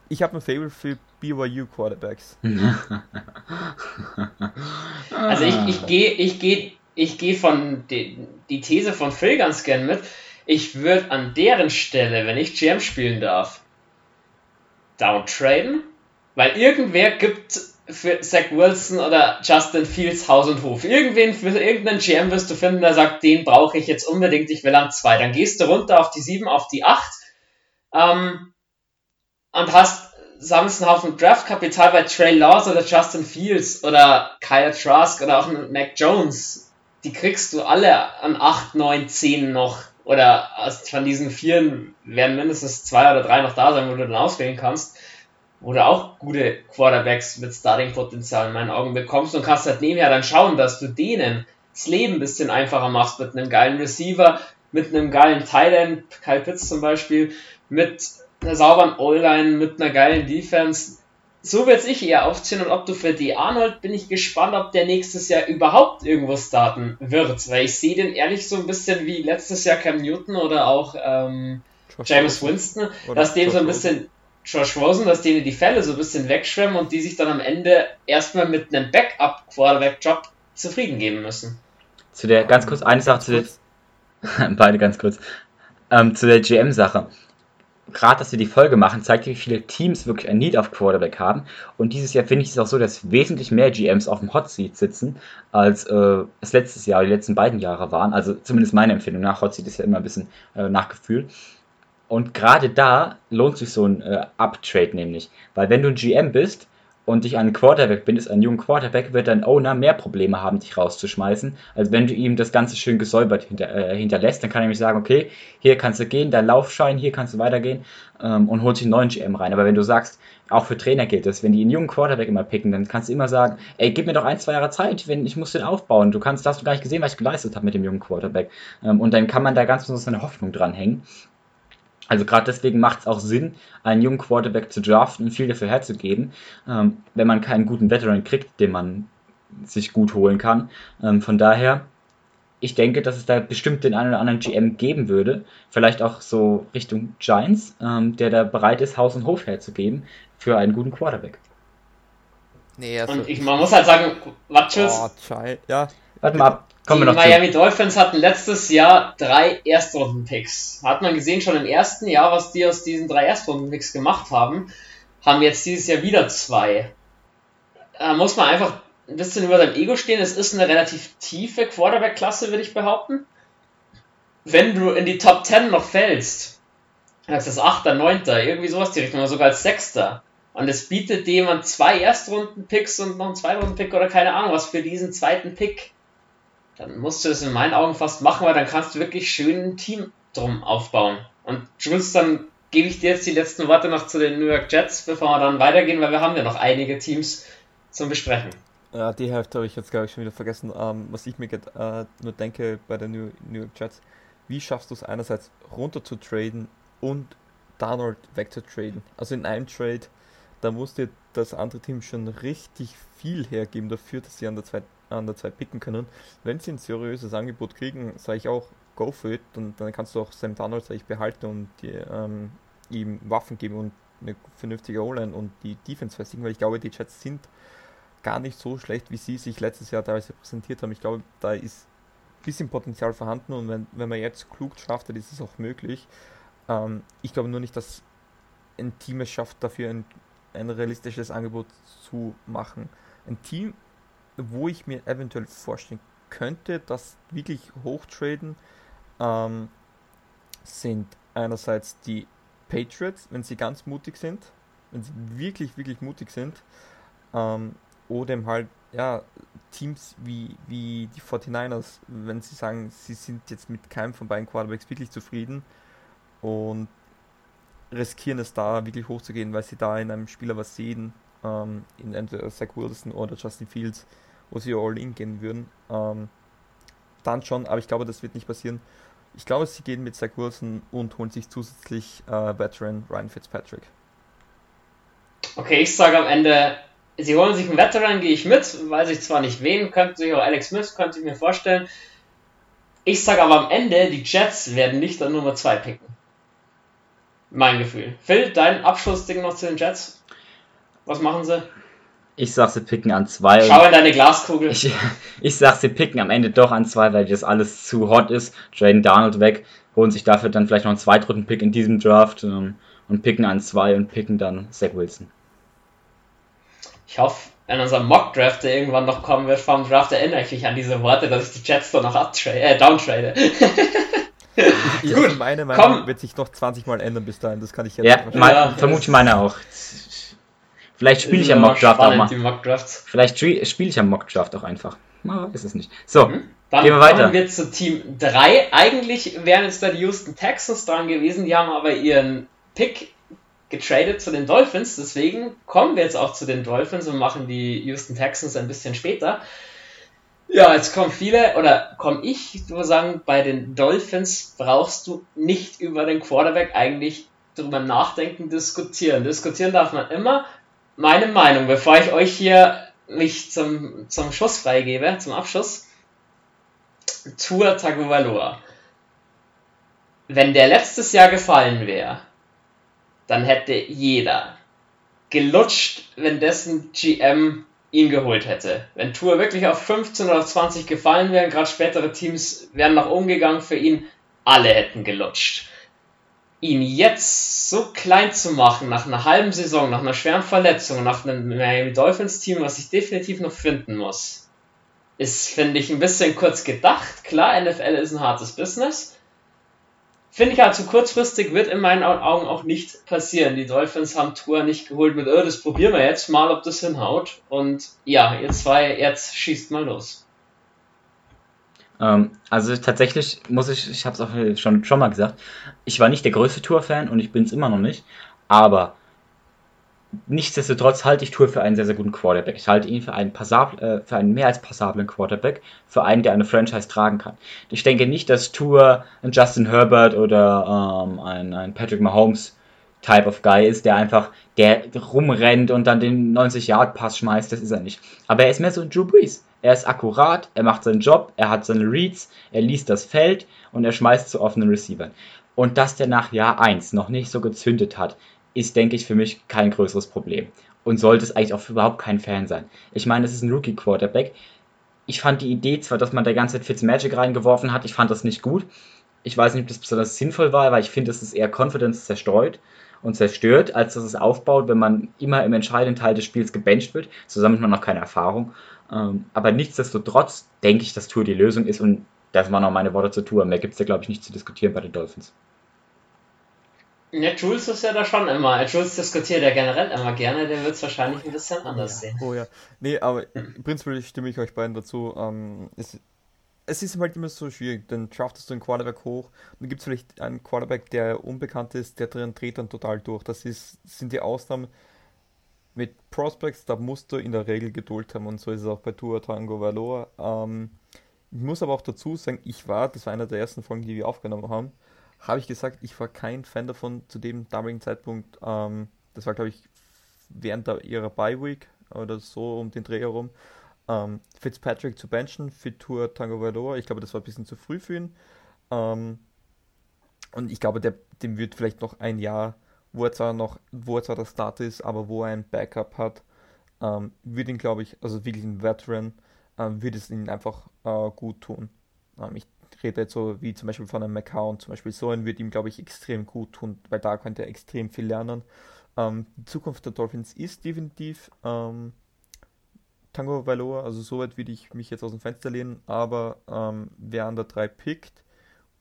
Ich habe ein Fable für BYU Quarterbacks. also ich, ich gehe ich geh, ich geh von die, die These von Phil ganz gern mit ich würde an deren Stelle, wenn ich GM spielen darf, downtraden, weil irgendwer gibt für Zach Wilson oder Justin Fields Haus und Hof. Irgendwen, für irgendeinen GM wirst du finden, der sagt, den brauche ich jetzt unbedingt, ich will an zwei. Dann gehst du runter auf die sieben, auf die acht ähm, und hast sammelst einen Haufen Draftkapital bei Trey Laws oder Justin Fields oder Kyle Trask oder auch Mac Jones. Die kriegst du alle an 8, 9, 10 noch oder von diesen vieren werden mindestens zwei oder drei noch da sein, wo du dann auswählen kannst, wo du auch gute Quarterbacks mit Starting-Potenzial in meinen Augen bekommst. Und kannst halt nebenher dann schauen, dass du denen das Leben ein bisschen einfacher machst mit einem geilen Receiver, mit einem geilen Tight Kyle Pitts zum Beispiel, mit einer sauberen O-Line, mit einer geilen Defense, so würde ich eher aufziehen und ob du für die Arnold bin ich gespannt, ob der nächstes Jahr überhaupt irgendwo starten wird, weil ich sehe den ehrlich so ein bisschen wie letztes Jahr Cam Newton oder auch ähm, James Winston, dass dem so ein bisschen Josh Rosen, dass denen die Fälle so ein bisschen wegschwemmen und die sich dann am Ende erstmal mit einem Backup-Quarterback-Job zufrieden geben müssen. Zu der, ganz kurz, eine Sache zu der, beide ganz kurz, ähm, zu der GM-Sache gerade, dass wir die Folge machen, zeigt, wie viele Teams wirklich ein Need auf Quarterback haben. Und dieses Jahr finde ich es auch so, dass wesentlich mehr GMs auf dem Hot Seat sitzen, als äh, es letztes Jahr, die letzten beiden Jahre waren. Also zumindest meine Empfindung nach. Hot Seat ist ja immer ein bisschen äh, nach Gefühl. Und gerade da lohnt sich so ein äh, Uptrade nämlich. Weil wenn du ein GM bist und dich einen Quarterback bindest, einen jungen Quarterback, wird dein Owner mehr Probleme haben, dich rauszuschmeißen, als wenn du ihm das Ganze schön gesäubert hinter, äh, hinterlässt. Dann kann er nämlich sagen, okay, hier kannst du gehen, dein Laufschein, hier kannst du weitergehen ähm, und holt sich einen neuen GM rein. Aber wenn du sagst, auch für Trainer gilt das, wenn die einen jungen Quarterback immer picken, dann kannst du immer sagen, ey, gib mir doch ein, zwei Jahre Zeit, wenn ich muss den aufbauen. Du kannst, hast du gar nicht gesehen, was ich geleistet habe mit dem jungen Quarterback. Ähm, und dann kann man da ganz besonders seine Hoffnung dranhängen. Also gerade deswegen macht es auch Sinn, einen jungen Quarterback zu draften und viel dafür herzugeben, ähm, wenn man keinen guten Veteran kriegt, den man sich gut holen kann. Ähm, von daher, ich denke, dass es da bestimmt den einen oder anderen GM geben würde, vielleicht auch so Richtung Giants, ähm, der da bereit ist, Haus und Hof herzugeben für einen guten Quarterback. Nee, also und ich, man muss halt sagen, Watches. Oh, ja. Warte mal ab. Kommen die Miami zu. Dolphins hatten letztes Jahr drei Erstrunden-Picks. Hat man gesehen schon im ersten Jahr, was die aus diesen drei Erstrunden-Picks gemacht haben. Haben jetzt dieses Jahr wieder zwei. Da muss man einfach ein bisschen über dein Ego stehen. Es ist eine relativ tiefe Quarterback-Klasse, würde ich behaupten. Wenn du in die Top 10 noch fällst, als das 8., 9., irgendwie sowas die Richtung, oder sogar als 6. Und es bietet jemand zwei Erstrunden-Picks und noch einen Zweitrunden-Pick oder keine Ahnung was für diesen zweiten Pick dann musst du es in meinen Augen fast machen, weil dann kannst du wirklich schön ein Team drum aufbauen. Und Jules, dann gebe ich dir jetzt die letzten Worte noch zu den New York Jets, bevor wir dann weitergehen, weil wir haben ja noch einige Teams zum Besprechen. Ja, die Hälfte habe ich jetzt, glaube ich, schon wieder vergessen. Ähm, was ich mir äh, nur denke bei den New, New York Jets, wie schaffst du es einerseits runter zu traden und Donald wegzutraden? Also in einem Trade, da muss dir das andere Team schon richtig viel hergeben dafür, dass sie an der zweiten an der Zeit picken können. Wenn sie ein seriöses Angebot kriegen, sage ich auch, go for it. Und dann kannst du auch Sam Donald ich, behalten und die, ähm, ihm Waffen geben und eine vernünftige O-Line und die Defense festigen, weil ich glaube, die Jets sind gar nicht so schlecht, wie sie sich letztes Jahr teilweise präsentiert haben. Ich glaube, da ist ein bisschen Potenzial vorhanden und wenn, wenn man jetzt klug schafft, dann ist es auch möglich. Ähm, ich glaube nur nicht, dass ein Team es schafft, dafür ein, ein realistisches Angebot zu machen. Ein Team wo ich mir eventuell vorstellen könnte, dass wirklich hochtraden, ähm, sind einerseits die Patriots, wenn sie ganz mutig sind, wenn sie wirklich, wirklich mutig sind, ähm, oder eben halt, ja, Teams wie, wie die 49ers, wenn sie sagen, sie sind jetzt mit keinem von beiden Quarterbacks wirklich zufrieden und riskieren es da wirklich hochzugehen, weil sie da in einem Spieler was sehen, ähm, in entweder Zach Wilson oder Justin Fields, wo sie all in gehen würden. Ähm, dann schon, aber ich glaube, das wird nicht passieren. Ich glaube, sie gehen mit Zach Wilson und holen sich zusätzlich äh, Veteran Ryan Fitzpatrick. Okay, ich sage am Ende, sie holen sich einen Veteran, gehe ich mit, weiß ich zwar nicht wen, könnte sich auch Alex Smith, könnte ich mir vorstellen. Ich sage aber am Ende, die Jets werden nicht an Nummer 2 picken. Mein Gefühl. Phil, dein Abschlussding noch zu den Jets? Was machen sie? Ich sag, sie picken an zwei. Schau in deine Glaskugel. Ich, ich sag, sie picken am Ende doch an zwei, weil das alles zu hot ist. Jaden Darnold weg, holen sich dafür dann vielleicht noch einen Zweitrunden-Pick in diesem Draft ähm, und picken an zwei und picken dann Zach Wilson. Ich hoffe, in unserem Mock-Draft, der irgendwann noch kommen wird vom Draft, erinnere ich mich an diese Worte, dass ich die Jets doch noch äh, downtrade. Gut, meine Meinung komm. wird sich noch 20 Mal ändern bis dahin, das kann ich jetzt ja, mein, ja, vermute ich meine auch. Vielleicht spiele ich am Mockdraft auch mal. Vielleicht spiele ich am Mockdraft auch einfach. Man weiß es nicht. So, mhm. Dann gehen wir weiter. Kommen wir zu Team 3. Eigentlich wären jetzt da die Houston Texans dran gewesen, die haben aber ihren Pick getradet zu den Dolphins. Deswegen kommen wir jetzt auch zu den Dolphins und machen die Houston Texans ein bisschen später. Ja, jetzt kommen viele, oder komme ich, ich würde sagen, bei den Dolphins brauchst du nicht über den Quarterback eigentlich drüber nachdenken, diskutieren. Diskutieren darf man immer, meine Meinung, bevor ich euch hier mich zum, zum Schuss freigebe, zum Abschuss. Tour Tagovailoa. Wenn der letztes Jahr gefallen wäre, dann hätte jeder gelutscht, wenn dessen GM ihn geholt hätte. Wenn Tour wirklich auf 15 oder 20 gefallen wäre, gerade spätere Teams wären noch umgegangen für ihn, alle hätten gelutscht ihn jetzt so klein zu machen, nach einer halben Saison, nach einer schweren Verletzung, nach einem Miami Dolphins Team, was ich definitiv noch finden muss, ist, finde ich, ein bisschen kurz gedacht. Klar, NFL ist ein hartes Business. finde ich halt zu kurzfristig wird in meinen Augen auch nicht passieren. Die Dolphins haben Tour nicht geholt mit, oh, das probieren wir jetzt mal, ob das hinhaut. Und ja, ihr zwei, jetzt schießt mal los. Ähm, also tatsächlich muss ich, ich habe es auch schon, schon mal gesagt, ich war nicht der größte Tour-Fan und ich bin es immer noch nicht. Aber nichtsdestotrotz halte ich Tour für einen sehr, sehr guten Quarterback. Ich halte ihn für einen, passabel, äh, für einen mehr als passablen Quarterback, für einen, der eine Franchise tragen kann. Ich denke nicht, dass Tour ein Justin Herbert oder ähm, ein, ein Patrick Mahomes Type of Guy ist, der einfach, der rumrennt und dann den 90-Yard-Pass schmeißt, das ist er nicht. Aber er ist mehr so ein Drew Brees. Er ist akkurat, er macht seinen Job, er hat seine Reads, er liest das Feld und er schmeißt zu offenen Receivern. Und dass der nach Jahr 1 noch nicht so gezündet hat, ist, denke ich, für mich kein größeres Problem. Und sollte es eigentlich auch für überhaupt kein Fan sein. Ich meine, es ist ein Rookie-Quarterback. Ich fand die Idee zwar, dass man da ganze Zeit Fitzmagic reingeworfen hat, ich fand das nicht gut. Ich weiß nicht, ob das besonders sinnvoll war, weil ich finde, es ist eher Confidence zerstreut und zerstört, als dass es aufbaut, wenn man immer im entscheidenden Teil des Spiels gebencht wird. Zusammen hat man noch keine Erfahrung. Ähm, aber nichtsdestotrotz denke ich, dass Tour die Lösung ist und das waren auch meine Worte zur Tour. Mehr gibt es da, glaube ich, nicht zu diskutieren bei den Dolphins. Ja, Jules ist ja da schon immer. Jules diskutiert ja generell immer gerne, der wird es wahrscheinlich ein bisschen anders ja. sehen. Oh ja. Nee, aber hm. prinzipiell stimme ich euch beiden dazu. Ähm, es, es ist halt immer so schwierig, dann draftest du einen Quarterback hoch und dann gibt es vielleicht einen Quarterback, der unbekannt ist, der drin dreht dann total durch. Das ist, sind die Ausnahmen. Mit Prospects, da musst du in der Regel Geduld haben und so ist es auch bei Tour Tango Valor. Ähm, ich muss aber auch dazu sagen, ich war, das war einer der ersten Folgen, die wir aufgenommen haben, habe ich gesagt, ich war kein Fan davon zu dem damaligen Zeitpunkt. Ähm, das war, glaube ich, während der, ihrer Bye-Week oder so um den Dreh herum. Ähm, Fitzpatrick zu benchen für Tour Tango Valor. Ich glaube, das war ein bisschen zu früh für ihn. Ähm, und ich glaube, der, dem wird vielleicht noch ein Jahr, wo er zwar noch, wo er zwar der Start ist, aber wo er ein Backup hat, ähm, würde ihn, glaube ich, also wirklich ein Veteran, ähm, würde es ihnen einfach äh, gut tun. Ähm, ich rede jetzt so wie zum Beispiel von einem McCown, zum Beispiel so ein wird ihm, glaube ich, extrem gut tun, weil da könnte er extrem viel lernen. Ähm, die Zukunft der Dolphins ist definitiv ähm, Tango Valor, also soweit würde ich mich jetzt aus dem Fenster lehnen, aber ähm, wer an der 3 pickt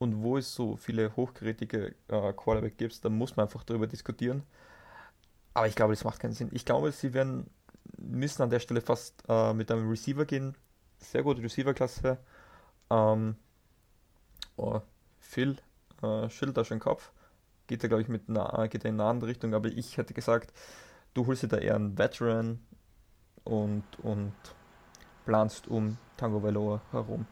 und wo es so viele hochgerätige äh, Quarterback gibt, dann muss man einfach darüber diskutieren. Aber ich glaube, das macht keinen Sinn. Ich glaube, sie werden müssen an der Stelle fast äh, mit einem Receiver gehen. Sehr gute Receiver-Klasse. Ähm, oh, Phil äh, schüttelt da schon den Kopf. Geht er, glaube ich, mit na, geht in eine andere Richtung, aber ich hätte gesagt, du holst dir da eher einen Veteran und, und planst um Tango Valor herum.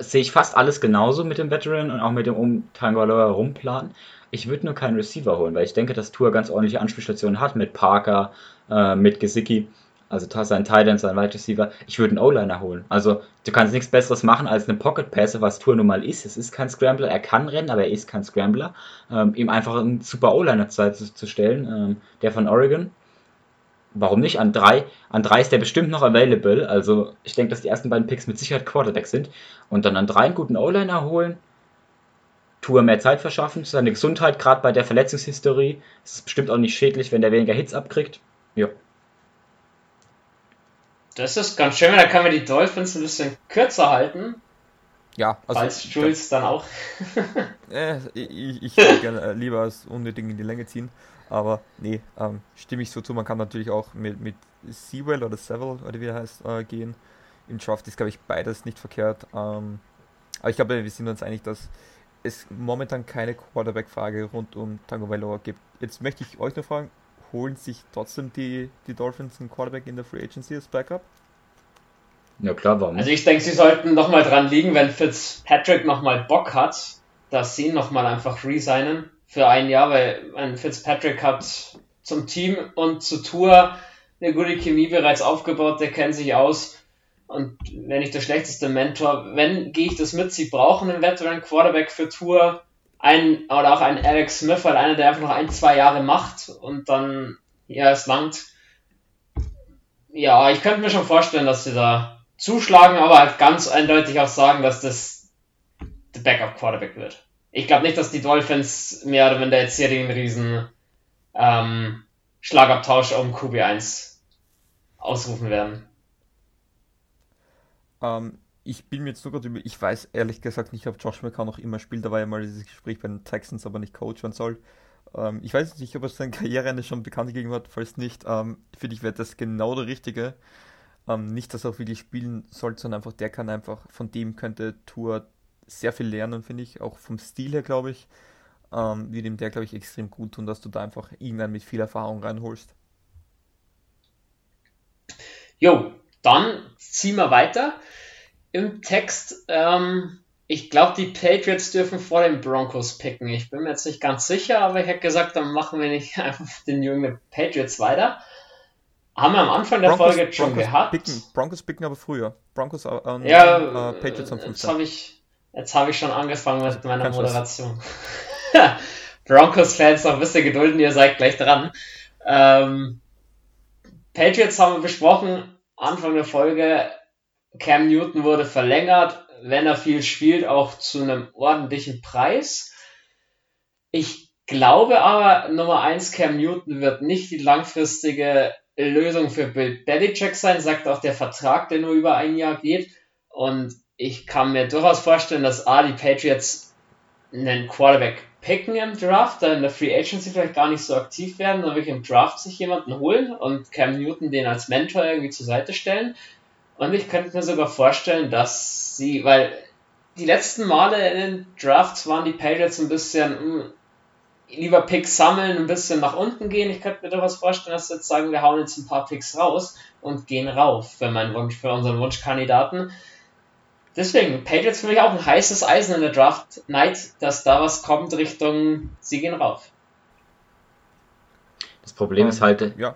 Sehe ich fast alles genauso mit dem Veteran und auch mit dem um herum planen. Ich würde nur keinen Receiver holen, weil ich denke, dass Tour ganz ordentliche Anspielstationen hat mit Parker, äh, mit Gesicki. Also sein Titan, sein Wide Receiver. Ich würde einen O-Liner holen. Also du kannst nichts Besseres machen als eine Pocket Passer, was Tour nun mal ist. Es ist kein Scrambler. Er kann rennen, aber er ist kein Scrambler. Ähm, ihm einfach einen super O-Liner zu, zu stellen, ähm, der von Oregon. Warum nicht? An drei, an drei ist der bestimmt noch available. Also ich denke, dass die ersten beiden Picks mit Sicherheit Quarterback sind. Und dann an drei einen guten O-Liner holen. Tour mehr Zeit verschaffen. Seine Gesundheit, gerade bei der Verletzungshistorie. Es ist bestimmt auch nicht schädlich, wenn der weniger Hits abkriegt. Ja. Das ist ganz schön, da kann man die Dolphins ein bisschen kürzer halten. Ja, also. Falls Jules dann auch. äh, ich ich würde gerne äh, lieber als unnötig in die Länge ziehen. Aber nee, ähm, stimme ich so zu. Man kann natürlich auch mit, mit Sewell oder Seville oder wie er heißt äh, gehen. Im Draft ist, glaube ich, beides nicht verkehrt. Ähm, aber ich glaube, wir sind uns einig, dass es momentan keine Quarterback-Frage rund um Tango Valor gibt. Jetzt möchte ich euch noch fragen, holen sich trotzdem die, die Dolphins einen Quarterback in der Free Agency als Backup? Ja klar, warum? Also ich denke, sie sollten nochmal dran liegen, wenn Fitzpatrick nochmal Bock hat, dass sie nochmal einfach resignen für ein Jahr, weil ein Fitzpatrick hat zum Team und zur Tour eine gute Chemie bereits aufgebaut, der kennt sich aus. Und wenn ich der schlechteste Mentor, wenn gehe ich das mit, sie brauchen einen Veteran Quarterback für Tour, ein, oder auch ein Alex Smith, halt einer, der einfach noch ein, zwei Jahre macht und dann, ja, es langt. Ja, ich könnte mir schon vorstellen, dass sie da zuschlagen, aber halt ganz eindeutig auch sagen, dass das der Backup Quarterback wird. Ich glaube nicht, dass die Dolphins mehr oder weniger jetzt hier den riesen ähm, Schlagabtausch um QB1 ausrufen werden. Ähm, ich bin mir jetzt nur gerade über, ich weiß ehrlich gesagt nicht, ob Josh McCown noch immer spielt, da war ja mal dieses Gespräch bei den Texans, aber nicht Coach werden soll. Ähm, ich weiß nicht, ob er sein Karriereende schon bekannt gegeben hat, falls nicht, ähm, finde ich, wäre das genau der Richtige. Ähm, nicht, dass er auch wirklich spielen soll, sondern einfach, der kann einfach, von dem könnte Tour sehr viel lernen, finde ich, auch vom Stil her, glaube ich. Ähm, wird ihm der, glaube ich, extrem gut tun, dass du da einfach irgendwann mit viel Erfahrung reinholst. Jo, dann ziehen wir weiter im Text. Ähm, ich glaube, die Patriots dürfen vor den Broncos picken. Ich bin mir jetzt nicht ganz sicher, aber ich hätte gesagt, dann machen wir nicht einfach den jungen Patriots weiter. Haben wir am Anfang der Broncos, Folge schon Broncos gehabt. Picken, Broncos picken aber früher. Broncos ähm, ja, äh, Patriots am 15. Jetzt habe ich, hab ich schon angefangen mit meiner Moderation. Broncos-Fans noch ein bisschen gedulden, ihr seid gleich dran. Ähm, Patriots haben wir besprochen, Anfang der Folge. Cam Newton wurde verlängert, wenn er viel spielt, auch zu einem ordentlichen Preis. Ich glaube aber, Nummer eins Cam Newton wird nicht die langfristige Lösung für Bill Belichick sein, sagt auch der Vertrag, der nur über ein Jahr geht. Und ich kann mir durchaus vorstellen, dass A, die Patriots einen Quarterback picken im Draft, dann in der Free Agency vielleicht gar nicht so aktiv werden, sondern wirklich im Draft sich jemanden holen und Cam Newton den als Mentor irgendwie zur Seite stellen. Und ich könnte mir sogar vorstellen, dass sie, weil die letzten Male in den Drafts waren die Patriots ein bisschen hm, lieber Picks sammeln, ein bisschen nach unten gehen. Ich könnte mir durchaus vorstellen, dass sie jetzt sagen, wir hauen jetzt ein paar Picks raus und gehen rauf für meinen Wunsch, für unseren Wunschkandidaten. Deswegen, Patriots für mich auch ein heißes Eisen in der Draft Night, dass da was kommt Richtung, sie gehen rauf. Das Problem ist halt, ja.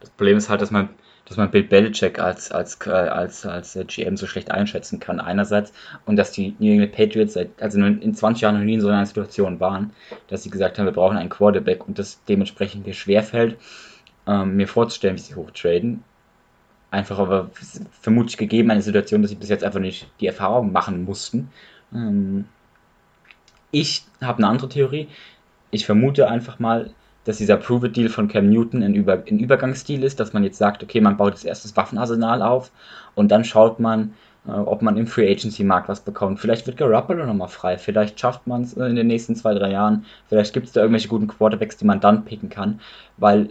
Das Problem ist halt, dass man dass man Bill Belichick als, als, äh, als, als GM so schlecht einschätzen kann, einerseits, und dass die New England Patriots seit, also in 20 Jahren noch nie in so einer Situation waren, dass sie gesagt haben, wir brauchen einen Quarterback und das dementsprechend mir schwerfällt, ähm, mir vorzustellen, wie sie hochtraden. Einfach aber vermutlich gegeben eine Situation, dass sie bis jetzt einfach nicht die Erfahrung machen mussten. Ähm, ich habe eine andere Theorie. Ich vermute einfach mal, dass dieser Prove-It-Deal von Cam Newton ein, Über ein Übergangsstil ist, dass man jetzt sagt, okay, man baut jetzt erst das Waffenarsenal auf und dann schaut man, äh, ob man im Free Agency Markt was bekommt. Vielleicht wird Garoppolo nochmal frei, vielleicht schafft man es äh, in den nächsten zwei, drei Jahren, vielleicht gibt es da irgendwelche guten Quarterbacks, die man dann picken kann, weil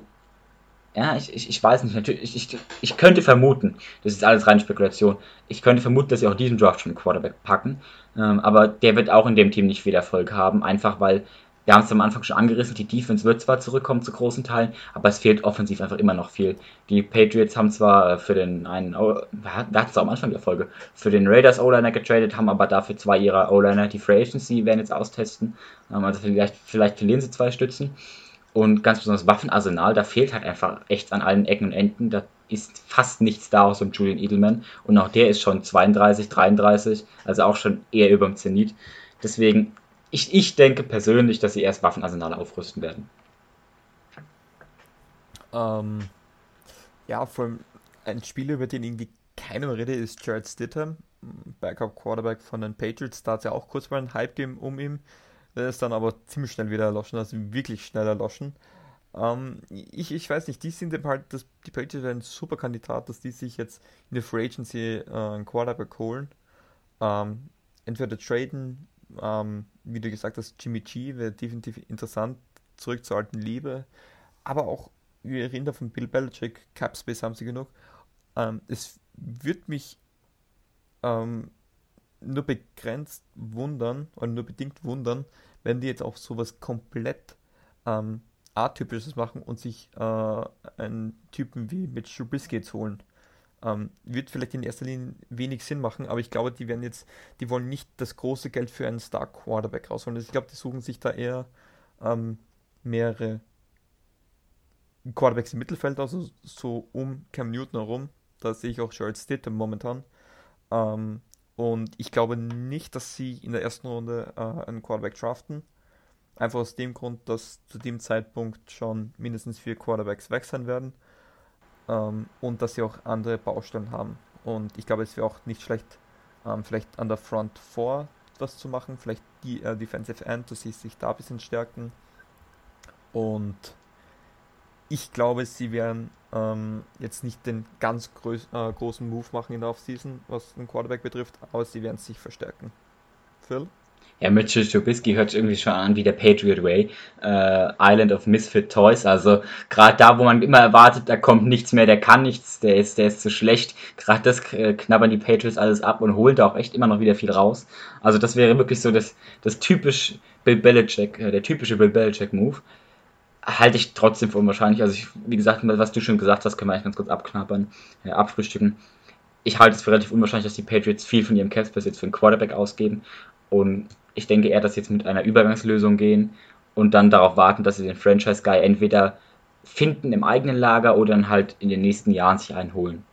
ja, ich, ich, ich weiß nicht, natürlich, ich, ich, ich könnte vermuten, das ist alles reine Spekulation, ich könnte vermuten, dass sie auch diesen Draft schon einen Quarterback packen, ähm, aber der wird auch in dem Team nicht viel Erfolg haben, einfach weil wir haben es am Anfang schon angerissen, die Defense wird zwar zurückkommen zu großen Teilen, aber es fehlt offensiv einfach immer noch viel. Die Patriots haben zwar äh, für den einen, wir hatten es am Anfang der Folge, für den Raiders O-Liner getradet, haben aber dafür zwei ihrer O-Liner die Free Agency werden jetzt austesten. Ähm, also vielleicht, vielleicht verlieren sie zwei Stützen. Und ganz besonders Waffenarsenal, da fehlt halt einfach echt an allen Ecken und Enden. Da ist fast nichts da außer Julian Edelman. Und auch der ist schon 32, 33, also auch schon eher über dem Zenit. Deswegen ich, ich denke persönlich, dass sie erst Waffenarsenale aufrüsten werden. Ähm, ja, vor allem ein Spieler, über den irgendwie keiner rede, ist Jared Stidham, Backup Quarterback von den Patriots. Da hat es ja auch kurz mal einen Hype gegeben um ihn. Der ist dann aber ziemlich schnell wieder erloschen, also wirklich schnell erloschen. Ähm, ich, ich weiß nicht, die sind halt, das, die Patriots wären ein super Kandidat, dass die sich jetzt in der Free Agency äh, einen Quarterback holen. Ähm, entweder traden ähm, wie du gesagt hast, Jimmy G wäre definitiv interessant, zurück zur alten Liebe. Aber auch, wir erinnern von Bill Belichick, Capspace haben sie genug. Ähm, es wird mich ähm, nur begrenzt wundern, oder nur bedingt wundern, wenn die jetzt auch sowas komplett ähm, atypisches machen und sich äh, einen Typen wie Mitch Trubisky jetzt holen. Ähm, wird vielleicht in erster Linie wenig Sinn machen, aber ich glaube, die werden jetzt, die wollen nicht das große Geld für einen Star Quarterback rausholen. Also ich glaube, die suchen sich da eher ähm, mehrere Quarterbacks im Mittelfeld, also so um Cam Newton herum. Da sehe ich auch Jared Stidham momentan. Ähm, und ich glaube nicht, dass sie in der ersten Runde äh, einen Quarterback draften. Einfach aus dem Grund, dass zu dem Zeitpunkt schon mindestens vier Quarterbacks weg sein werden ähm, und dass sie auch andere Baustellen haben. Und ich glaube, es wäre auch nicht schlecht, ähm, vielleicht an der Front 4 was zu machen, vielleicht die äh, Defensive End, dass sie sich da ein bisschen stärken. Und ich glaube, sie werden ähm, jetzt nicht den ganz groß, äh, großen Move machen in der Offseason, was den Quarterback betrifft, aber sie werden sich verstärken. Phil? Ja, Mitchell Trubisky hört irgendwie schon an wie der Patriot Way. Äh, Island of Misfit Toys. Also gerade da, wo man immer erwartet, da kommt nichts mehr, der kann nichts, der ist, der ist zu schlecht. Gerade das äh, knabbern die Patriots alles ab und holen da auch echt immer noch wieder viel raus. Also das wäre wirklich so das, das typisch Bill Belichick, äh, der typische Bill Belichick Move. Halte ich trotzdem für unwahrscheinlich. Also ich, wie gesagt, was du schon gesagt hast, können wir eigentlich ganz kurz abknabbern, äh, abfrühstücken. Ich halte es für relativ unwahrscheinlich, dass die Patriots viel von ihrem Capspace jetzt für einen Quarterback ausgeben. Und ich denke eher, dass sie jetzt mit einer Übergangslösung gehen und dann darauf warten, dass sie den Franchise Guy entweder finden im eigenen Lager oder dann halt in den nächsten Jahren sich einholen.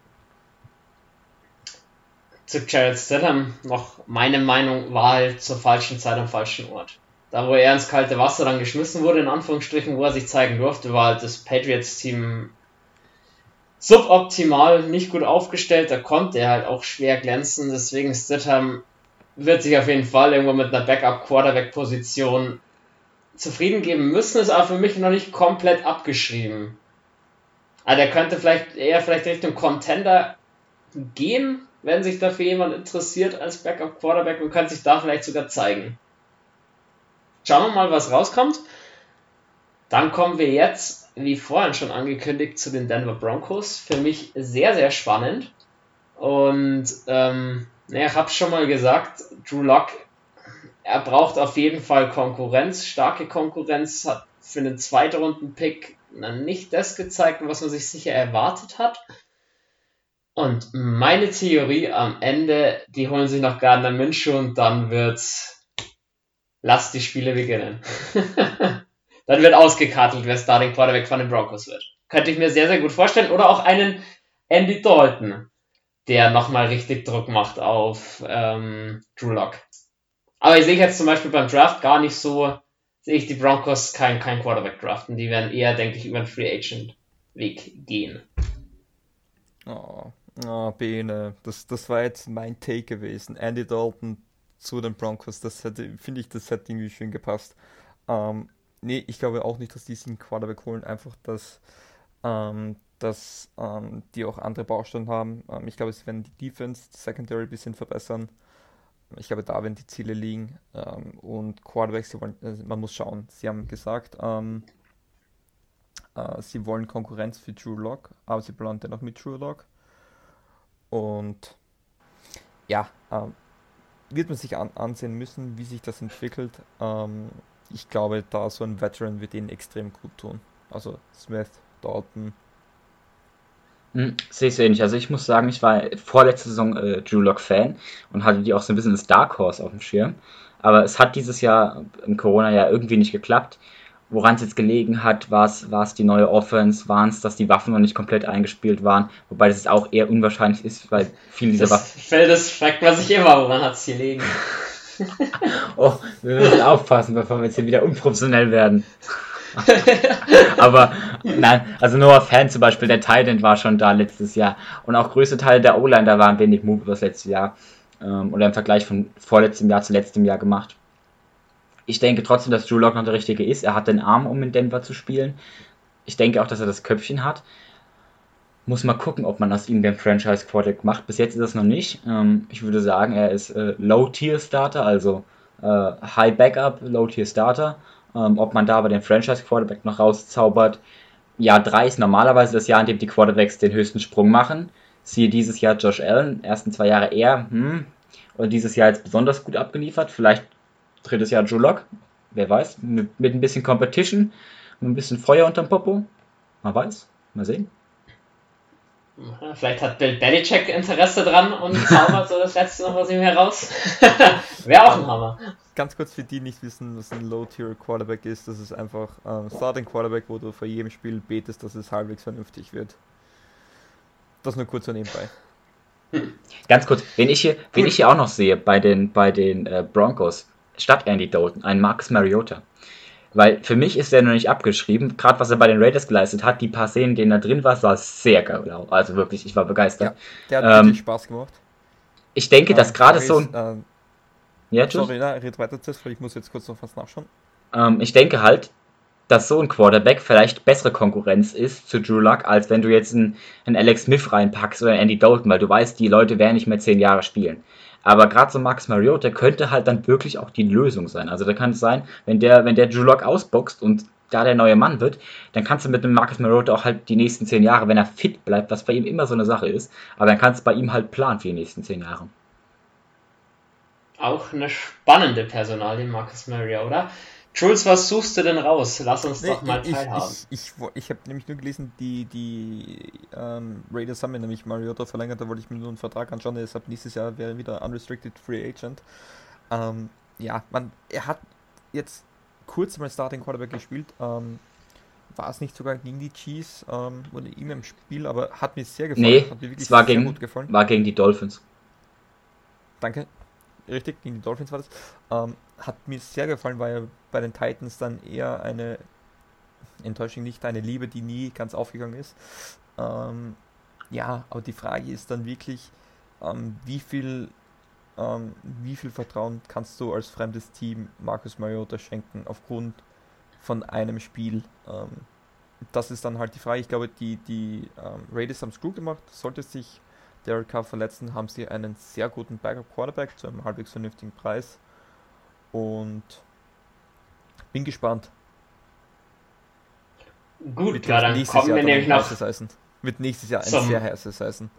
Zu Jared Stidham noch meine Meinung war halt zur falschen Zeit am falschen Ort. Da, wo er ins kalte Wasser dann geschmissen wurde, in Anführungsstrichen, wo er sich zeigen durfte, war halt das Patriots-Team suboptimal, nicht gut aufgestellt. Da konnte er halt auch schwer glänzen. Deswegen Stidham wird sich auf jeden Fall irgendwo mit einer Backup-Quarterback-Position zufrieden geben müssen, ist aber für mich noch nicht komplett abgeschrieben. Also der könnte vielleicht eher vielleicht Richtung Contender gehen, wenn sich dafür jemand interessiert als Backup-Quarterback und könnte sich da vielleicht sogar zeigen. Schauen wir mal, was rauskommt. Dann kommen wir jetzt, wie vorhin schon angekündigt, zu den Denver Broncos. Für mich sehr, sehr spannend. Und ähm, naja, ich habe schon mal gesagt, Drew Lock, er braucht auf jeden Fall Konkurrenz, starke Konkurrenz, hat für einen Zweitrunden-Pick nicht das gezeigt, was man sich sicher erwartet hat. Und meine Theorie am Ende, die holen sich noch Gardner Minshew und dann wird's, lass die Spiele beginnen. dann wird ausgekartelt, wer Starting Quarterback von den Broncos wird. Könnte ich mir sehr, sehr gut vorstellen. Oder auch einen Andy Dalton der nochmal richtig Druck macht auf ähm, Drew Lock. Aber ich sehe jetzt zum Beispiel beim Draft gar nicht so, sehe ich die Broncos kein, kein Quarterback draften. Die werden eher, denke ich, über den Free Agent Weg gehen. Oh, oh Bene, das, das war jetzt mein Take gewesen. Andy Dalton zu den Broncos, das hätte, finde ich, das hätte irgendwie schön gepasst. Ähm, nee, ich glaube auch nicht, dass die sich Quarterback holen, einfach, dass ähm, dass ähm, die auch andere Baustellen haben. Ähm, ich glaube, sie werden die Defense, die Secondary ein bisschen verbessern. Ich glaube, da werden die Ziele liegen. Ähm, und Quarterbacks, wollen, äh, man muss schauen. Sie haben gesagt, ähm, äh, sie wollen Konkurrenz für True Lock, aber sie planen dennoch mit True Lock. Und ja, ähm, wird man sich an, ansehen müssen, wie sich das entwickelt. Ähm, ich glaube, da so ein Veteran wird ihnen extrem gut tun. Also Smith, Dalton, sehe ich so ähnlich. Also ich muss sagen, ich war vorletzte Saison äh, Drew Lock Fan und hatte die auch so ein bisschen als Dark Horse auf dem Schirm. Aber es hat dieses Jahr im Corona-Jahr irgendwie nicht geklappt. Woran es jetzt gelegen hat, war es die neue Offense, waren es, dass die Waffen noch nicht komplett eingespielt waren, wobei das auch eher unwahrscheinlich ist, weil viele dieser Waffen. Fällt das fragt man sich immer, woran hat es gelegen? oh, wir müssen aufpassen, bevor wir jetzt hier wieder unprofessionell werden. Aber nein, also Noah Fan zum Beispiel, der Titan war schon da letztes Jahr. Und auch größte Teile der O-Line, da waren wenig Move das letzte Jahr. Ähm, oder im Vergleich von vorletztem Jahr zu letztem Jahr gemacht. Ich denke trotzdem, dass Drew Lock noch der Richtige ist. Er hat den Arm, um in Denver zu spielen. Ich denke auch, dass er das Köpfchen hat. Muss mal gucken, ob man aus ihm den Franchise Quarterback macht. Bis jetzt ist es noch nicht. Ähm, ich würde sagen, er ist äh, Low-Tier-Starter, also äh, High Backup, Low-Tier-Starter. Ähm, ob man da aber den Franchise-Quarterback noch rauszaubert. Jahr 3 ist normalerweise das Jahr, in dem die Quarterbacks den höchsten Sprung machen. Siehe dieses Jahr Josh Allen, ersten zwei Jahre eher, hm, und dieses Jahr jetzt besonders gut abgeliefert. Vielleicht drittes Jahr Joe Lock, wer weiß, mit, mit ein bisschen Competition, und ein bisschen Feuer unterm Popo. Man weiß, mal sehen. Vielleicht hat Bill Belichick Interesse dran und zaubert so das letzte noch aus ihm heraus. Wäre auch ein Hammer. Ganz kurz für die nicht wissen, was ein Low-Tier-Quarterback ist, das ist einfach ein Starting Quarterback, wo du vor jedem Spiel betest, dass es halbwegs vernünftig wird. Das nur kurz so nebenbei. Ganz kurz, wen ich hier, wen ich hier auch noch sehe bei den, bei den äh, Broncos, statt Andy Dalton, ein Marcus Mariota. Weil für mich ist er noch nicht abgeschrieben. Gerade was er bei den Raiders geleistet hat, die paar Szenen, denen er drin war, war sehr geil. Also wirklich, ich war begeistert. Ja, der hat ähm, wirklich Spaß gemacht. Ich denke, ähm, dass gerade so ein. Ja, sorry, na, red weiter, Zess, weil ich muss jetzt kurz noch was nachschauen. Ähm, ich denke halt, dass so ein Quarterback vielleicht bessere Konkurrenz ist zu Drew Luck, als wenn du jetzt einen, einen Alex Smith reinpackst oder einen Andy Dalton, weil du weißt, die Leute werden nicht mehr zehn Jahre spielen. Aber gerade so Max Mariota könnte halt dann wirklich auch die Lösung sein. Also da kann es sein, wenn der, wenn der Drew Lock ausboxt und da der neue Mann wird, dann kannst du mit dem Marcus Mariota auch halt die nächsten zehn Jahre, wenn er fit bleibt, was bei ihm immer so eine Sache ist, aber dann kannst du bei ihm halt planen für die nächsten zehn Jahre. Auch eine spannende Personalie, Marcus Mariota, oder? Jules, was suchst du denn raus? Lass uns nee, doch mal teilhaben. Ich, ich, ich, ich habe nämlich nur gelesen, die, die ähm, Raiders haben nämlich Mariota verlängert, da wollte ich mir nur einen Vertrag anschauen, deshalb nächstes Jahr wäre wieder Unrestricted Free Agent. Ähm, ja, man, er hat jetzt kurz mal Starting Quarterback gespielt, ähm, war es nicht sogar gegen die Chiefs ähm, oder ihm im Spiel, aber hat mir sehr gefallen. Nee, hat mir wirklich es war, gegen, war gegen die Dolphins. Danke. Richtig, gegen die Dolphins war das. Ähm, hat mir sehr gefallen, weil bei den Titans dann eher eine Enttäuschung, nicht eine Liebe, die nie ganz aufgegangen ist. Ähm, ja, aber die Frage ist dann wirklich, ähm, wie viel ähm, wie viel Vertrauen kannst du als fremdes Team Marcus Mariota schenken aufgrund von einem Spiel? Ähm, das ist dann halt die Frage. Ich glaube, die, die ähm, Raiders haben es gut gemacht. Sollte sich Derek Carr verletzen, haben sie einen sehr guten Backup Quarterback zu einem halbwegs vernünftigen Preis. Und bin gespannt. Gut, ja, dann kommen Jahr wir nämlich noch. Mit nächstes Jahr ein sehr heißes Eisen.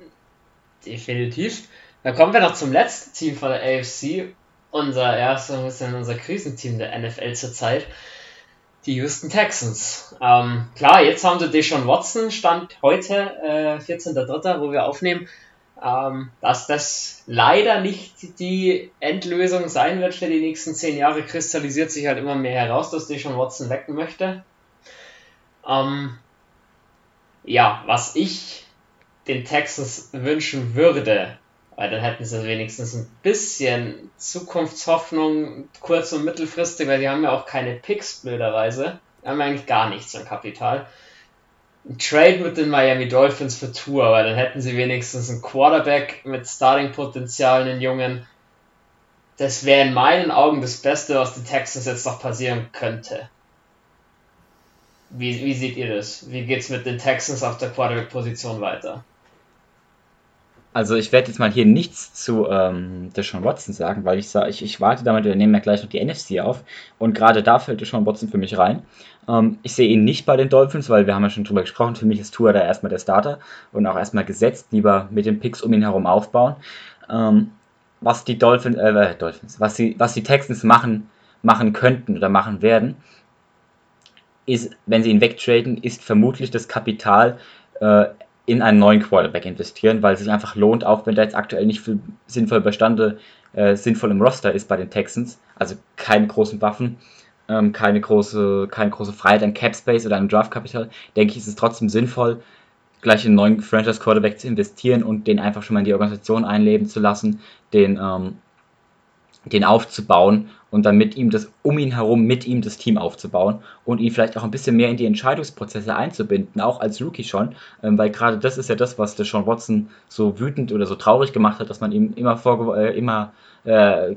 Definitiv. Dann kommen wir noch zum letzten Team von der AFC. Unser erstes, unser Krisenteam der NFL zurzeit. Die Houston Texans. Ähm, klar, jetzt haben sie Deshaun Watson, stand heute, äh, 14.03., wo wir aufnehmen, ähm, dass das leider nicht die Endlösung sein wird für die nächsten zehn Jahre, kristallisiert sich halt immer mehr heraus, dass Deshaun Watson weg möchte. Ähm, ja, was ich den Texans wünschen würde, weil dann hätten sie wenigstens ein bisschen Zukunftshoffnung, kurz- und mittelfristig, weil die haben ja auch keine Picks, blöderweise. Die haben eigentlich gar nichts an Kapital. Ein Trade mit den Miami Dolphins für Tour, weil dann hätten sie wenigstens einen Quarterback mit Starting-Potenzial, einen Jungen. Das wäre in meinen Augen das Beste, was den Texans jetzt noch passieren könnte. Wie, wie seht ihr das? Wie geht's mit den Texans auf der Quarterback-Position weiter? Also ich werde jetzt mal hier nichts zu ähm, Deshaun Watson sagen, weil ich sage, ich, ich warte damit, wir nehmen ja gleich noch die NFC auf und gerade da fällt Deshaun Watson für mich rein. Ähm, ich sehe ihn nicht bei den Dolphins, weil wir haben ja schon drüber gesprochen, für mich ist Tour da erstmal der Starter und auch erstmal gesetzt, lieber mit den Picks um ihn herum aufbauen. Ähm, was die Dolphins, äh, Dolphins, was, sie, was die Texans machen, machen könnten oder machen werden, ist, wenn sie ihn wegtraden, ist vermutlich das Kapital äh, in einen neuen Quarterback investieren, weil es sich einfach lohnt, auch wenn der jetzt aktuell nicht für sinnvolle Bestande äh, sinnvoll im Roster ist bei den Texans, also keine großen Waffen, ähm, keine große, keine große Freiheit an Cap Space oder an Draftkapital, denke ich, ist es trotzdem sinnvoll, gleich in einen neuen Franchise Quarterback zu investieren und den einfach schon mal in die Organisation einleben zu lassen, den ähm, den aufzubauen und dann mit ihm das um ihn herum mit ihm das Team aufzubauen und ihn vielleicht auch ein bisschen mehr in die Entscheidungsprozesse einzubinden, auch als Rookie schon, ähm, weil gerade das ist ja das, was der Sean Watson so wütend oder so traurig gemacht hat, dass man ihm immer vor äh, immer äh,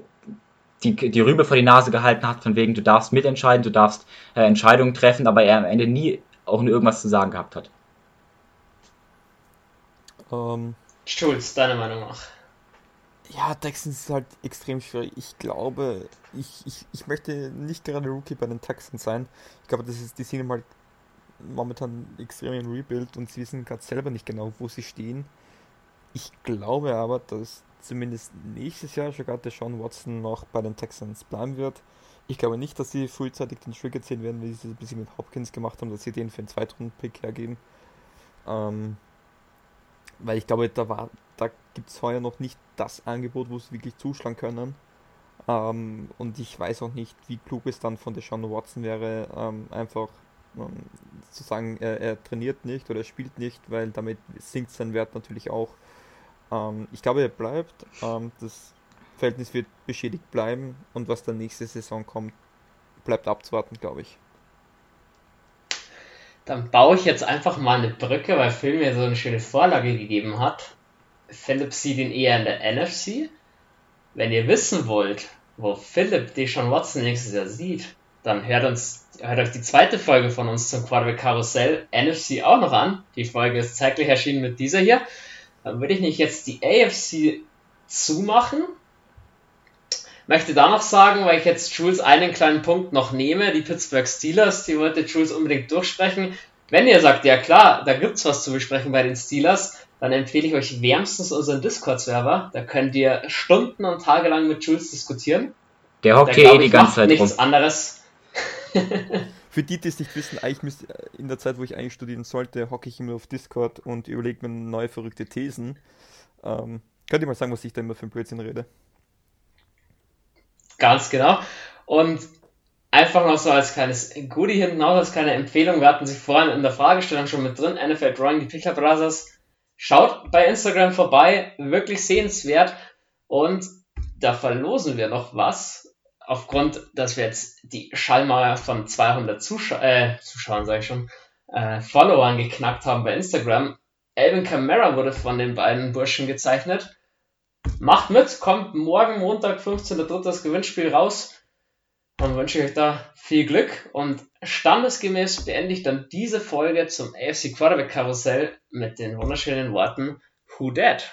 die, die Rübe vor die Nase gehalten hat, von wegen, du darfst mitentscheiden, du darfst äh, Entscheidungen treffen, aber er am Ende nie auch nur irgendwas zu sagen gehabt hat. Ähm, Schulz, deine Meinung auch. Ja, Texans ist halt extrem schwierig. Ich glaube, ich, ich, ich möchte nicht gerade Rookie bei den Texans sein. Ich glaube, das ist, die sind halt momentan extrem im Rebuild und sie wissen gerade selber nicht genau, wo sie stehen. Ich glaube aber, dass zumindest nächstes Jahr sogar der Sean Watson noch bei den Texans bleiben wird. Ich glaube nicht, dass sie frühzeitig den Trigger ziehen werden, wie sie es ein bisschen mit Hopkins gemacht haben, dass sie den für einen Zweitrunden-Pick hergeben. Ähm, weil ich glaube, da war, gibt es heuer noch nicht das Angebot, wo sie wirklich zuschlagen können. Ähm, und ich weiß auch nicht, wie klug es dann von Deshaun Watson wäre, ähm, einfach ähm, zu sagen, er, er, trainiert nicht oder er spielt nicht, weil damit sinkt sein Wert natürlich auch. Ähm, ich glaube, er bleibt. Ähm, das Verhältnis wird beschädigt bleiben und was dann nächste Saison kommt, bleibt abzuwarten, glaube ich. Dann baue ich jetzt einfach mal eine Brücke, weil Phil mir so eine schöne Vorlage gegeben hat. Philipp sieht ihn eher in der NFC. Wenn ihr wissen wollt, wo Philipp Deshaun Watson nächstes Jahr sieht, dann hört uns, hört euch die zweite Folge von uns zum Quarterback Karussell NFC auch noch an. Die Folge ist zeitgleich erschienen mit dieser hier. Dann würde ich nicht jetzt die AFC zumachen. Möchte da noch sagen, weil ich jetzt Jules einen kleinen Punkt noch nehme, die Pittsburgh Steelers, die wollte Jules unbedingt durchsprechen. Wenn ihr sagt, ja klar, da gibt's was zu besprechen bei den Steelers, dann empfehle ich euch wärmstens unseren Discord-Server. Da könnt ihr Stunden und Tage lang mit Jules diskutieren. Der hockt hier eh die ganze Zeit nichts rum. anderes. Für die, die es nicht wissen, eigentlich müsste, in der Zeit, wo ich eigentlich studieren sollte, hocke ich immer auf Discord und überlege mir neue verrückte Thesen. Ähm, könnt ihr mal sagen, was ich da immer für ein Blödsinn rede? Ganz genau. Und einfach noch so als kleines Goodie hinten aus, als kleine Empfehlung. Wir hatten sie vorhin in der Fragestellung schon mit drin. NFL Drawing, die Pichler Brothers. Schaut bei Instagram vorbei. Wirklich sehenswert. Und da verlosen wir noch was. Aufgrund, dass wir jetzt die Schallmauer von 200 Zuschau äh, Zuschauern, sage ich schon, äh, Followern geknackt haben bei Instagram. Alvin Kamara wurde von den beiden Burschen gezeichnet. Macht mit, kommt morgen Montag 15.03. das Gewinnspiel raus. Dann wünsche ich euch da viel Glück und standesgemäß beende ich dann diese Folge zum AFC Quarterback Karussell mit den wunderschönen Worten Who Dat?